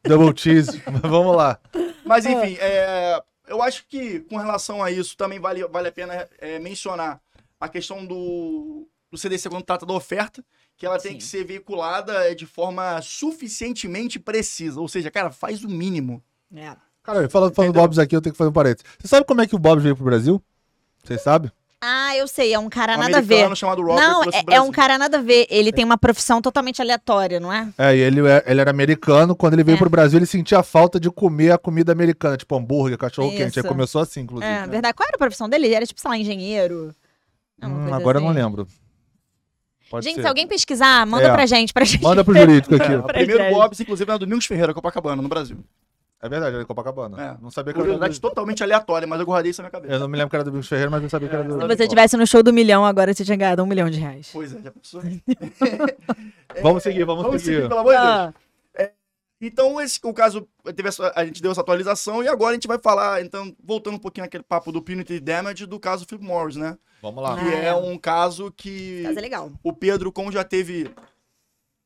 Double cheese. Mas vamos lá. Mas enfim, é, eu acho que com relação a isso também vale, vale a pena é, mencionar a questão do, do CDC quando trata da oferta, que ela tem Sim. que ser veiculada é, de forma suficientemente precisa. Ou seja, cara, faz o mínimo. É. Cara, falando, falando do? Bob's aqui, eu tenho que fazer um parênteses. Você sabe como é que o Bob's veio pro Brasil? Vocês sabem? Ah, eu sei, é um cara Um nada a ver. americano chamado Robert Não, é, é um cara nada a ver. Ele tem uma profissão totalmente aleatória, não é? É, e ele, é- ele era americano. Quando ele veio É. pro Brasil, ele sentia falta de comer a comida americana, tipo hambúrguer, cachorro-quente. Aí Isso. começou assim, inclusive. É, verdade. Qual era a profissão dele? Ele era tipo, sei lá, engenheiro. É Hum, agora eu não assim. lembro. Pode Gente, ser. se alguém pesquisar, manda É. pra gente, pra gente. Manda pro jurídico aqui. É, primeiro. Bob's, inclusive, na Domingos Ferreira, Copacabana, no Brasil. É verdade, era em Copacabana. É. Não sabia que era Curiosidade do... totalmente aleatória, mas eu guardei isso na minha cabeça. Eu não me lembro que era do Bigos Ferreira, mas eu sabia que era do. Se você estivesse no show do milhão agora, você tinha ganhado um milhão de reais. Pois é, já pensou? Vamos seguir, vamos, Vamos seguir. seguir, pelo amor de Deus. Ah, Então, esse, o caso, teve essa- a gente deu essa atualização e agora a gente vai falar, então, voltando um pouquinho naquele papo do Punitive Damage do caso Philip Morris, né? Vamos lá. Ah, que é. é. um caso que mas é legal. o Pedro, como já teve...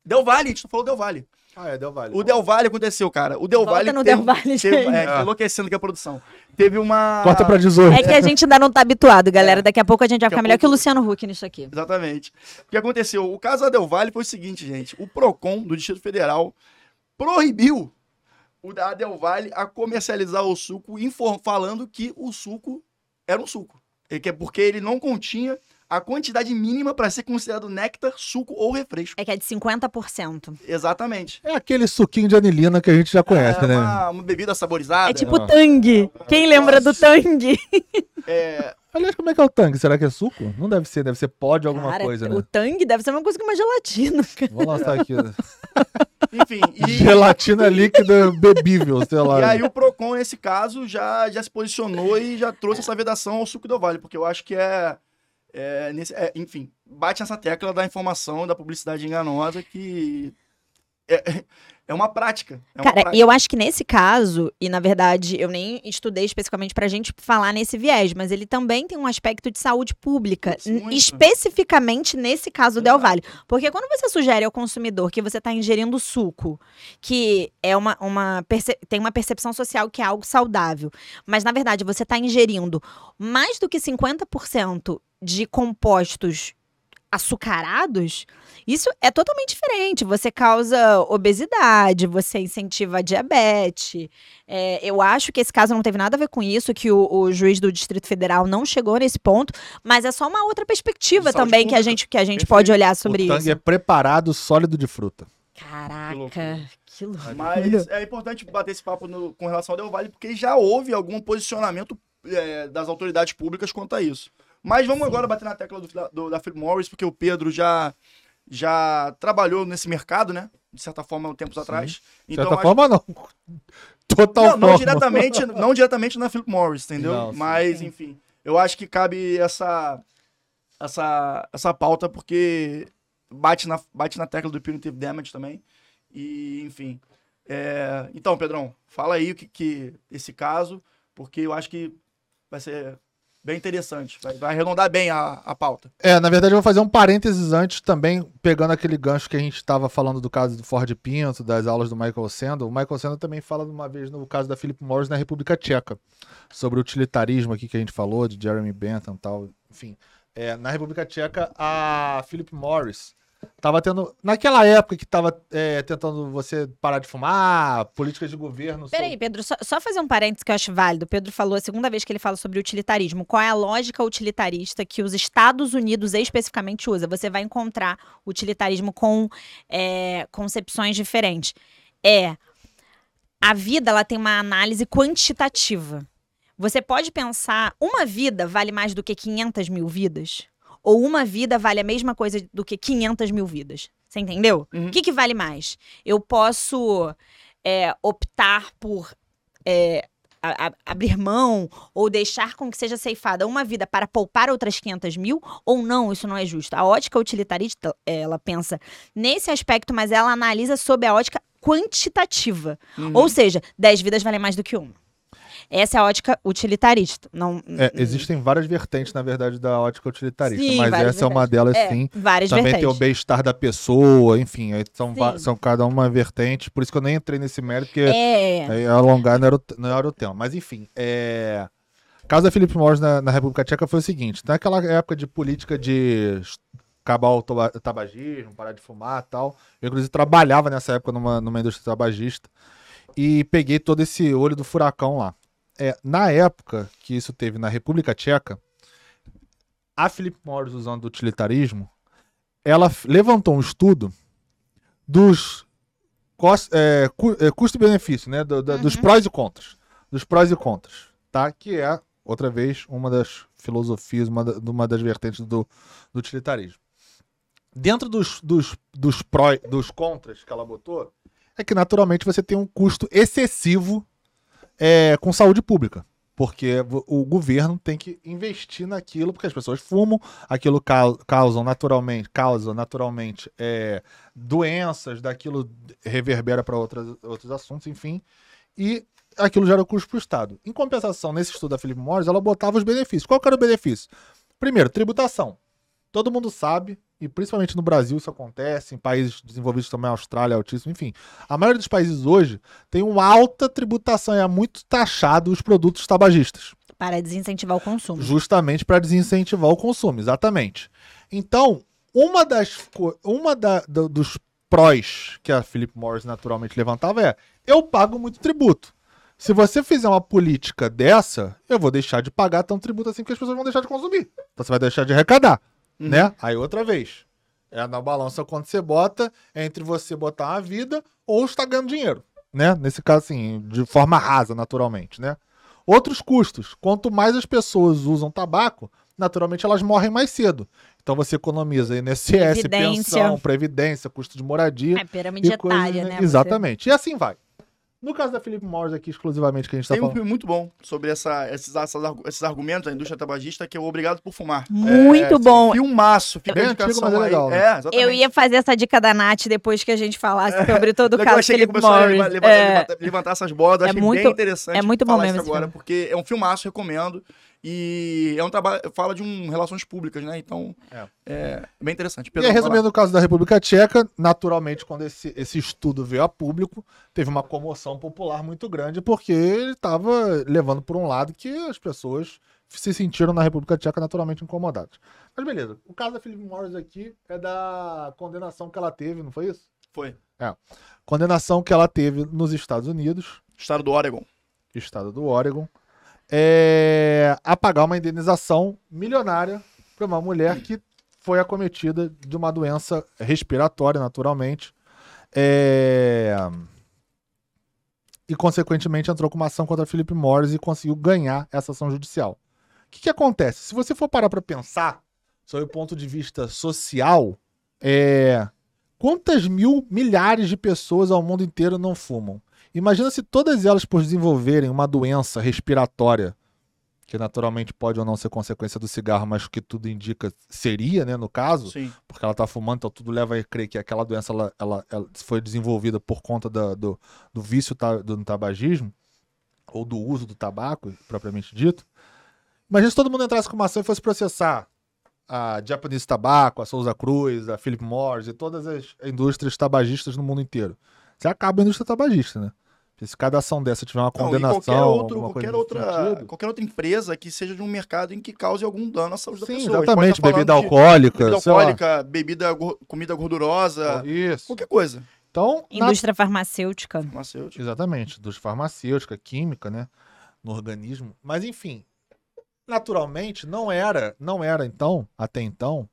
Del Valle, a gente não falou Del Valle. Ah, é, deu vale. O Del Valle aconteceu, cara. O Del Volta Valle no teve, Del Valle, teve- gente. é, tá enlouquecendo que a produção. Teve uma... Corta pra 18. É que a gente ainda não tá habituado, galera. Daqui a pouco a gente vai ficar melhor que o pouco- Luciano Huck nisso aqui. Exatamente. O que aconteceu? O caso da Del Valle foi o seguinte, gente. O PROCON do Distrito Federal proibiu o da Del Valle a comercializar o suco, falando que o suco era um suco. E que é porque ele não continha a quantidade mínima para ser considerado néctar, suco ou refresco. É que é de 50%. Exatamente. É aquele suquinho de anilina que a gente já conhece, é né? uma, uma bebida saborizada. É tipo Ah. Tang. Quem lembra do Tang? É, Aliás, como é que é o tangue? Será que é suco? Não deve ser, deve ser pó de alguma Cara, coisa, o né? Tang deve ser uma coisa que uma gelatina. cara. Vou lançar aqui. né? enfim, e, Gelatina líquida bebível, sei lá. E aí o Procon, nesse caso, já, já se posicionou e já trouxe essa vedação ao suco do Vale, porque eu acho que é, é, nesse- é, enfim, bate nessa tecla da informação, da publicidade enganosa, que é, é uma prática. É uma Cara, prática. e eu acho que nesse caso, e na verdade eu nem estudei especificamente pra gente falar nesse viés, mas ele também tem um aspecto de saúde pública, especificamente nesse caso do Del Exato. Valle. Porque quando você sugere ao consumidor que você está ingerindo suco, que é uma, uma tem uma percepção social que é algo saudável, mas na verdade você está ingerindo mais do que 50% de compostos açucarados, isso é totalmente diferente. Você causa obesidade, você incentiva a diabetes. É, eu acho que esse caso não teve nada a ver com isso, que o, o juiz do Distrito Federal não chegou nesse ponto, mas é só uma outra perspectiva também que a pública. gente, que a gente Perfeito. pode olhar O sobre tangue isso. é preparado sólido de fruta. Caraca, que loucura. Mas é importante bater esse papo no- com relação ao Del Valle, porque já houve algum posicionamento é, das autoridades públicas quanto a isso. Mas vamos agora bater na tecla do, da- do, da Philip Morris, porque o Pedro já, já trabalhou nesse mercado, né? De certa forma, tempos atrás. De Então, certa acho- forma, não. Total não, não forma. diretamente, não diretamente na Philip Morris, entendeu? Não, sim. Mas, enfim, eu acho que cabe essa, essa, essa pauta, porque bate na, bate na tecla do Punitive Damage também. E, enfim. É, então, Pedrão, fala aí o que, que esse caso, porque eu acho que vai ser bem interessante. Vai, vai arredondar bem a, a pauta. É, na verdade eu vou fazer um parênteses antes também, pegando aquele gancho que a gente estava falando do caso do Ford Pinto, das aulas do Michael Sandel. O Michael Sandel também fala uma vez no caso da Philip Morris na República Tcheca, sobre o utilitarismo aqui que a gente falou, de Jeremy Bentham e tal, enfim. É, na República Tcheca, a Philip Morris tava tendo, naquela época que tava é, tentando você parar de fumar, políticas de governo... Peraí, Pedro, só, só fazer um parênteses que eu acho válido. O Pedro falou, a segunda vez que ele fala sobre utilitarismo. Qual é a lógica utilitarista que os Estados Unidos especificamente usa? Você vai encontrar utilitarismo com é, concepções diferentes. É, a vida ela tem uma análise quantitativa. Você pode pensar, uma vida vale mais do que 500 mil vidas? Ou uma vida vale a mesma coisa do que 500 mil vidas? Você entendeu? Uhum. O que, que vale mais? Eu posso é, optar por é, a- a- abrir mão ou deixar com que seja ceifada uma vida para poupar outras 500 mil ou não, isso não é justo. A ótica utilitarista, ela pensa nesse aspecto, mas ela analisa sob a ótica quantitativa. Uhum. Ou seja, 10 vidas valem mais do que uma. Essa é a ótica utilitarista. Não, É, existem várias vertentes, na verdade, da ótica utilitarista, Sim, mas essa é uma delas, é, sim. várias Também tem o vertentes. bem-estar da pessoa, enfim, são, são cada uma vertente, por isso que eu nem entrei nesse mérito, porque É, alongar não era, o, não era o tema. Mas enfim, é... caso da Philip Morris na, na República Tcheca foi o seguinte, naquela época de política de acabar o tabagismo, parar de fumar e tal, eu inclusive trabalhava nessa época numa, numa indústria tabagista, e peguei todo esse olho do furacão lá. É, na época que isso teve na República Tcheca, a Philip Morris, usando o utilitarismo, ela levantou um estudo dos é, é, custo e benefício, né? do- Dos Uhum. prós e contras. Dos prós e contras, tá? Que é, outra vez, uma das filosofias, uma, da- uma das vertentes do, do utilitarismo. Dentro dos, dos, dos, pró, dos contras que ela botou, é que naturalmente você tem um custo excessivo é, com saúde pública. Porque o governo tem que investir naquilo, porque as pessoas fumam, aquilo cau- causa naturalmente, causa naturalmente é, doenças, daquilo reverbera para outros assuntos, enfim. E aquilo gera custo para o Estado. Em compensação, nesse estudo da Philip Morris, ela botava os benefícios. Qual era o benefício? Primeiro, tributação. Todo mundo sabe, e principalmente no Brasil isso acontece, em países desenvolvidos também, Austrália, altíssimo, enfim. A maioria dos países hoje tem uma alta tributação, é muito taxado os produtos tabagistas Para desincentivar o consumo. justamente para desincentivar o consumo, exatamente. Então, uma das uma da- do- dos prós que a Philip Morris naturalmente levantava é: eu pago muito tributo. Se você fizer uma política dessa, eu vou deixar de pagar tanto tributo assim que as pessoas vão deixar de consumir. Então você vai deixar de arrecadar, Uhum. né? Aí outra vez. É na balança quando você bota entre você botar uma vida ou estar ganhando dinheiro, né? Nesse caso assim, de forma rasa, naturalmente, né? Outros custos. Quanto mais as pessoas usam tabaco, naturalmente elas morrem mais cedo. Então você economiza INSS, Previdência. pensão, previdência, custo de moradia. É pirâmide coisas, etária, né? né? Você- Exatamente. E assim vai. No caso da Philip Morris aqui, exclusivamente, que a gente tá Tem um falando. filme muito bom sobre essa, esses, essas esses argumentos da indústria tabagista, que é o Obrigado por Fumar. Muito É, bom. Filmaço, fica Bem a antigo, mas é aí. legal, né? É, exatamente. Eu ia fazer essa dica da Nath depois que a gente falasse sobre todo o caso achei que Philip a Morris. leva- levantar, É, levantar- essas bolas, É achei muito- bem interessante é muito bom falar mesmo agora, filme. porque é um filmaço, recomendo. E é um trabalho, fala de um relações públicas, né? Então, É. é, bem interessante. E Pedro, aí, vai lá. resumindo o caso da República Tcheca, naturalmente, quando esse, esse estudo veio a público, teve uma comoção popular muito grande, porque ele estava levando por um lado que as pessoas se sentiram na República Tcheca naturalmente incomodadas. Mas beleza, o caso da Philip Morris aqui é da condenação que ela teve, não foi isso? Foi. Condenação que ela teve nos Estados Unidos, Estado do Oregon. estado do Oregon, é, a pagar uma indenização milionária para uma mulher que foi acometida de uma doença respiratória, naturalmente, é, e consequentemente entrou com uma ação contra Philip Morris e conseguiu ganhar essa ação judicial. O que, que acontece? Se você for parar para pensar, sob o ponto de vista social, é, quantas mil, milhares de pessoas ao mundo inteiro não fumam? Imagina se todas elas, por desenvolverem uma doença respiratória, que naturalmente pode ou não ser consequência do cigarro, mas que tudo indica seria, né, no caso, Sim. porque ela tá fumando, então tudo leva a crer que aquela doença ela, ela- ela foi desenvolvida por conta da- do, do vício ta- do tabagismo, ou do uso do tabaco, propriamente dito. Imagina se todo mundo entrasse com uma ação e fosse processar a Japanese Tobacco, a Souza Cruz, a Philip Morris e todas as indústrias tabagistas no mundo inteiro. Você acaba a indústria tabagista, né? Se cada ação dessa tiver uma Não, condenação, qualquer, outro, qualquer, outra, qualquer outra empresa que seja de um mercado em que cause algum dano à saúde da Sim, pessoa. A gente pode exatamente. Bebida alcoólica, Bebida sei lá. alcoólica, bebida, comida gordurosa, Isso. qualquer coisa. Então, na- Indústria farmacêutica. Farmacêutico. Exatamente, dos farmacêutica, química, né, no organismo. Mas enfim, naturalmente não era, não era então, até então,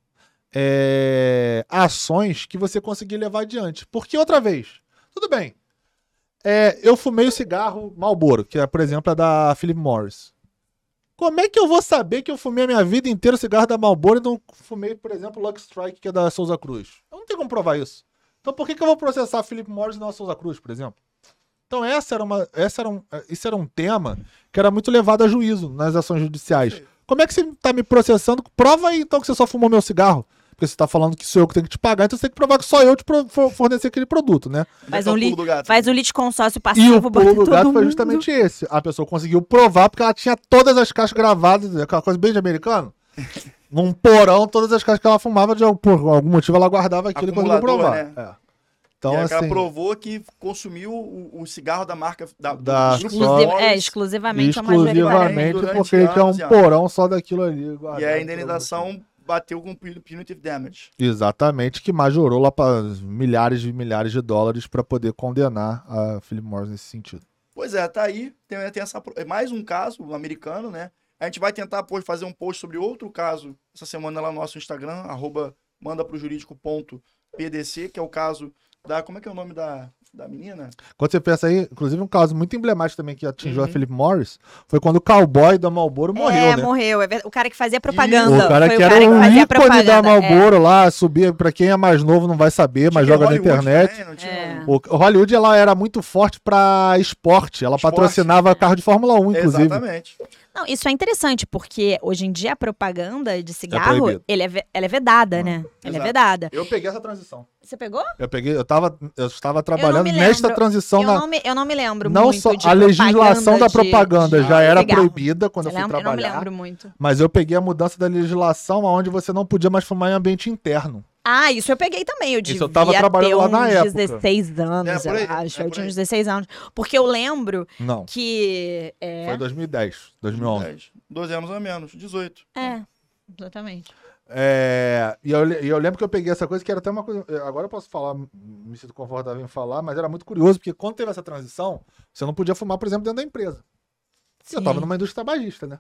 é, ações que você conseguia levar adiante. Porque outra vez, tudo bem, é, eu fumei o cigarro Marlboro, que é, por exemplo, é da Philip Morris. Como é que eu vou saber que eu fumei a minha vida inteira o cigarro da Marlboro e não fumei, por exemplo, o Lux Strike, que é da Souza Cruz? Eu não tenho como provar isso. Então por que, que eu vou processar a Philip Morris e não a Souza Cruz, por exemplo? Então essa era uma, essa era um, isso era um tema que era muito levado a juízo nas ações judiciais. Como é que você tá me processando? Prova aí então que você só fumou meu cigarro. Porque você tá falando que sou eu que tenho que te pagar, então você tem que provar que só eu te fornecer aquele produto, né? Faz Onde é um é o? Faz um litisconsórcio E passivo, o bota pulo do gato foi justamente esse. A pessoa conseguiu provar porque ela tinha todas as caixas gravadas, aquela coisa bem de americano. Num porão, todas as caixas que ela fumava, de, por algum motivo ela guardava aquilo e conseguiu provar. né? É. Então, e assim. ela provou que consumiu o, o cigarro da marca da, Da Exclusiv- é, exclusivamente a majoria. exclusivamente porque tinha um anos e anos. porão só daquilo ali. E a indenização bateu com pun- punitive damage. Exatamente, que majorou lá para milhares e milhares de dólares para poder condenar a Philip Morris nesse sentido. Pois é, tá aí. Tem, tem essa, é mais um caso americano, né? A gente vai tentar fazer um post sobre outro caso essa semana lá no nosso Instagram, arroba manda pro jurídico.pdc, que é o caso da. Como é que é o nome da, da menina? Quando você pensa aí, inclusive um caso muito emblemático também que atingiu Uhum. a Philip Morris, foi quando o cowboy da Marlboro morreu, é, né? morreu. é o cara que fazia propaganda. O cara foi que o era cara que um ícone da é. Marlboro lá, subia, pra quem é mais novo não vai saber, mas Tinha joga na Hollywood internet. também, não tinha É. O Hollywood ela era muito forte pra esporte, ela Esporte. patrocinava carro de Fórmula 1, inclusive. Exatamente. Não, isso é interessante, porque hoje em dia a propaganda de cigarro, proibido. ele é, ela é vedada, né? Ela é Exato. vedada. Eu peguei essa transição. Você pegou? Eu peguei, eu tava, eu estava trabalhando me nesta transição Eu na não, me, eu não me lembro não muito só de a legislação da propaganda de- de já era cigarro. proibida quando Você eu fui lembra? Eu não me trabalhar, lembro muito. mas eu peguei a mudança da legislação onde você não podia mais fumar em ambiente interno. Ah, isso eu peguei também. Eu Isso devia eu tava trabalhando lá na época. 16 anos, É, aí, eu acho. é eu tinha uns 16 anos. Porque eu lembro Não, que... É, foi 2010, 2011. 10, 12 anos a menos, 18. é exatamente. É, e, eu, e eu lembro que eu peguei essa coisa que era até uma coisa. Agora eu posso falar, me sinto confortável em falar, mas era muito curioso, porque quando teve essa transição, você não podia fumar, por exemplo, dentro da empresa. Eu Sim. tava numa indústria tabagista, né?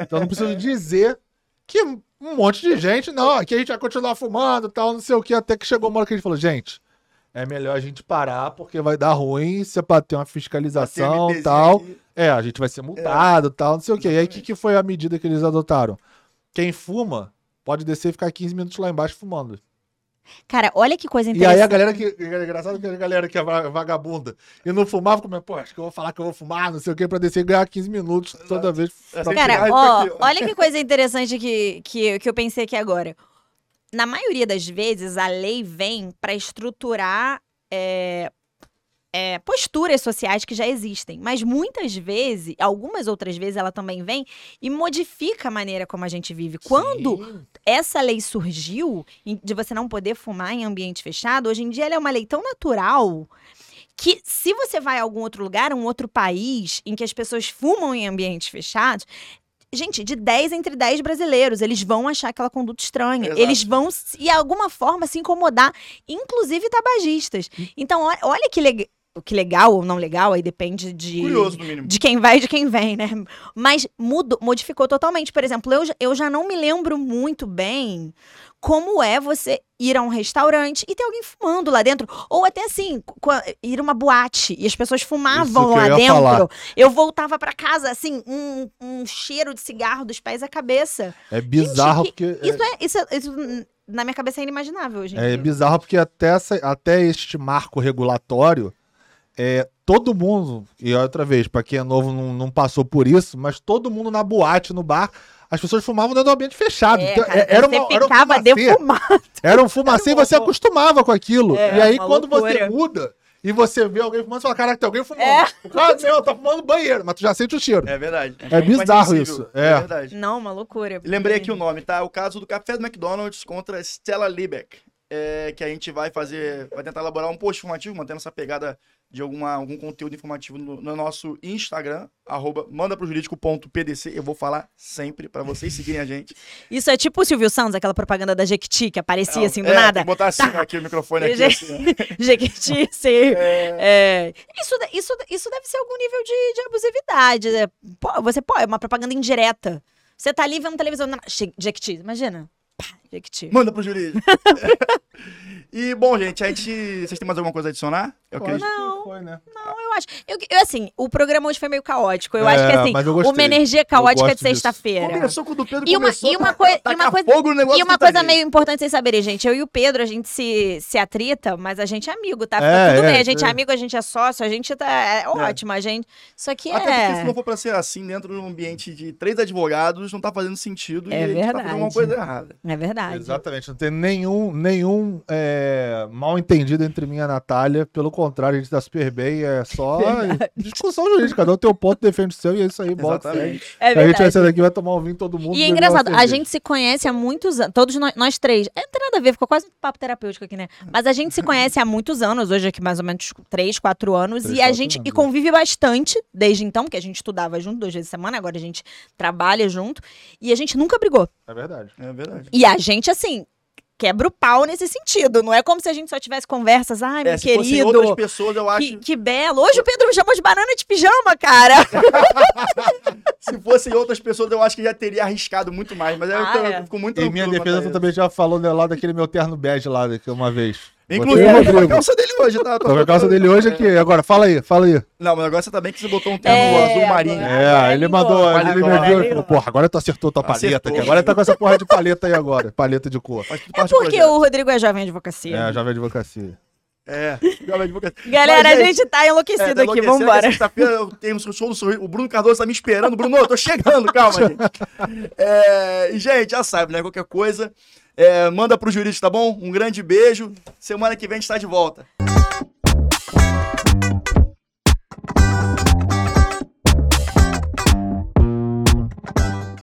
Então eu não preciso dizer que um monte de gente, não, aqui a gente vai continuar fumando tal, não sei o que, até que chegou uma hora que a gente falou, gente, é melhor a gente parar, porque vai dar ruim se bater uma fiscalização TMTzinho tal. aqui. É, a gente vai ser multado tal, não sei o que. E aí, o que, que foi a medida que eles adotaram? Quem fuma pode descer e ficar 15 minutos lá embaixo fumando. Cara, olha que coisa E interessante. aí a galera que. É engraçado que a galera que é va- vagabunda e não fumava, como é, pô, acho que eu vou falar que eu vou fumar, não sei o que, pra descer e ganhar 15 minutos toda vez. Aí Cara, ó, aqui, ó. olha que coisa interessante que, que, que eu pensei aqui agora. Na maioria das vezes, a lei vem para estruturar é, é, posturas sociais que já existem. Mas muitas vezes, algumas outras vezes, ela também vem e modifica a maneira como a gente vive. Quando Sim. essa lei surgiu, de você não poder fumar em ambiente fechado, hoje em dia ela é uma lei tão natural que se você vai a algum outro lugar, um outro país, em que as pessoas fumam em ambientes fechados, gente, de 10 entre 10 brasileiros, eles vão achar aquela conduta estranha. Exato. Eles vão, de alguma forma, se incomodar, inclusive tabagistas. Então, olha, que, leg- que legal ou não legal, aí depende de Curioso, no mínimo. de quem vai e de quem vem, né? Mas mudou, modificou totalmente. Por exemplo, eu, já- eu já não me lembro muito bem como é você ir a um restaurante e ter alguém fumando lá dentro. Ou até assim, ir a uma boate e as pessoas fumavam eu lá ia dentro. falar. Eu voltava pra casa, assim, um, um cheiro de cigarro dos pés à cabeça. É bizarro que- porque. Isso é, isso, é- isso, na minha cabeça é inimaginável hoje em É dia. bizarro porque até, essa- até este marco regulatório, é, todo mundo, e outra vez, pra quem é novo não, não passou por isso, mas todo mundo na boate, no bar, as pessoas fumavam dentro do ambiente fechado. É, Então, cara, é- era, você uma, era um ficava fumacê, defumado. era um fumacê e você acostumava com aquilo. É, e aí, uma quando você loucura. muda e você vê alguém fumando, você fala, caraca, tem alguém fumando. É. O cara, meu, tá fumando banheiro, mas tu já sente o cheiro. É verdade. É mais bizarro isso, é. verdade. Não, uma loucura. Lembrei aqui o nome, tá? O caso do café do McDonald's contra Stella Liebeck. É, que a gente vai fazer, vai tentar elaborar um post informativo, mantendo essa pegada de alguma, algum conteúdo informativo no, no nosso Instagram, arroba manda pro jurídico.pdc. Eu vou falar sempre pra vocês seguirem a gente. Isso é tipo o Silvio Santos, aquela propaganda da Jequiti que aparecia assim do É, nada. que botar assim Tá. aqui o microfone aqui. Je- assim, né? Jequiti, sim. É, É, isso, isso, isso deve ser algum nível de, de abusividade. né? Você pode, é uma propaganda indireta. Você tá ali vendo televisão. Jequiti, imagina. Pá, Jequiti. manda pro jurídico. e, bom, gente, a gente. Vocês têm mais alguma coisa a adicionar? Eu Eu acredito. Não. foi, né? Não, eu acho. Eu, eu, assim, o programa hoje foi meio caótico. Eu acho que É, assim, gostei. uma energia caótica de sexta-feira. Começou com o do Pedro E uma- começou e uma coi- e uma coisa- fogo no negócio E uma tá coisa meio importante vocês saberem, gente. Eu e o Pedro, a gente se, se atrita, mas a gente é amigo, tá? Fica É, tudo é, bem. A gente é é. amigo, a gente é sócio, a gente tá. É ótimo, a gente. Isso aqui Até porque se é. não for pra ser assim, dentro de um ambiente de três advogados, não tá fazendo sentido É e a gente tá verdade. fazendo alguma coisa errada. É verdade. Exatamente, não tem nenhum, nenhum é, mal entendido entre mim e a Natália. Pelo contrário, a gente tá super bem. É só discussão jurídica. Cada um tem um ponto, defende o seu e é isso aí. Bota. Exatamente. É A gente vai verdade. sair daqui, vai tomar um vinho todo mundo. E é uma engraçado, a gente se conhece há muitos anos, todos nós, nós três. É, não tem nada a ver, ficou quase um papo terapêutico aqui, né? Mas a gente se conhece há muitos anos, hoje aqui mais ou menos três, quatro anos, Três, e a gente anos, e convive bastante desde então, porque a gente estudava junto duas vezes por semana, agora a gente trabalha junto, e a gente nunca brigou. É verdade. É verdade. E a gente, assim, quebra o pau nesse sentido. Não é como se a gente só tivesse conversas, ai, meu É, se fossem querido. outras pessoas, eu acho. Que, que belo. Hoje o Pedro me chamou de banana de pijama, cara. Se fossem outras pessoas, eu acho que já teria arriscado muito mais. Mas aí eu, Ah, tô- é. eu fico muito Em minha defesa, tu também já falou né, lá daquele meu terno bege lá, que uma vez. Inclusive, eu tô com a calça dele hoje, tá? Tô com a calça dele hoje aqui. Agora, fala aí, fala aí. Não, mas agora você também que você botou um terno É, azul marinho. É, ele mandou, agora ele me ligou, e falou, porra, agora tu acertou tua paleta Acertou. aqui. Agora ele tá com essa porra de paleta aí agora, paleta de cor. É porque o Rodrigo é jovem advocacia. É, jovem advocacia. É. Galera, Mas, a gente tá enlouquecido É, tá aqui, enlouquecendo, vambora. Sexta-feira eu tenho um show do sorriso. O Bruno Cardoso tá me esperando. Bruno, eu tô chegando, calma, gente. É, e, gente, já sabe, né? Qualquer coisa, é, manda pro jurídico, tá bom? Um grande beijo. Semana que vem a gente tá de volta.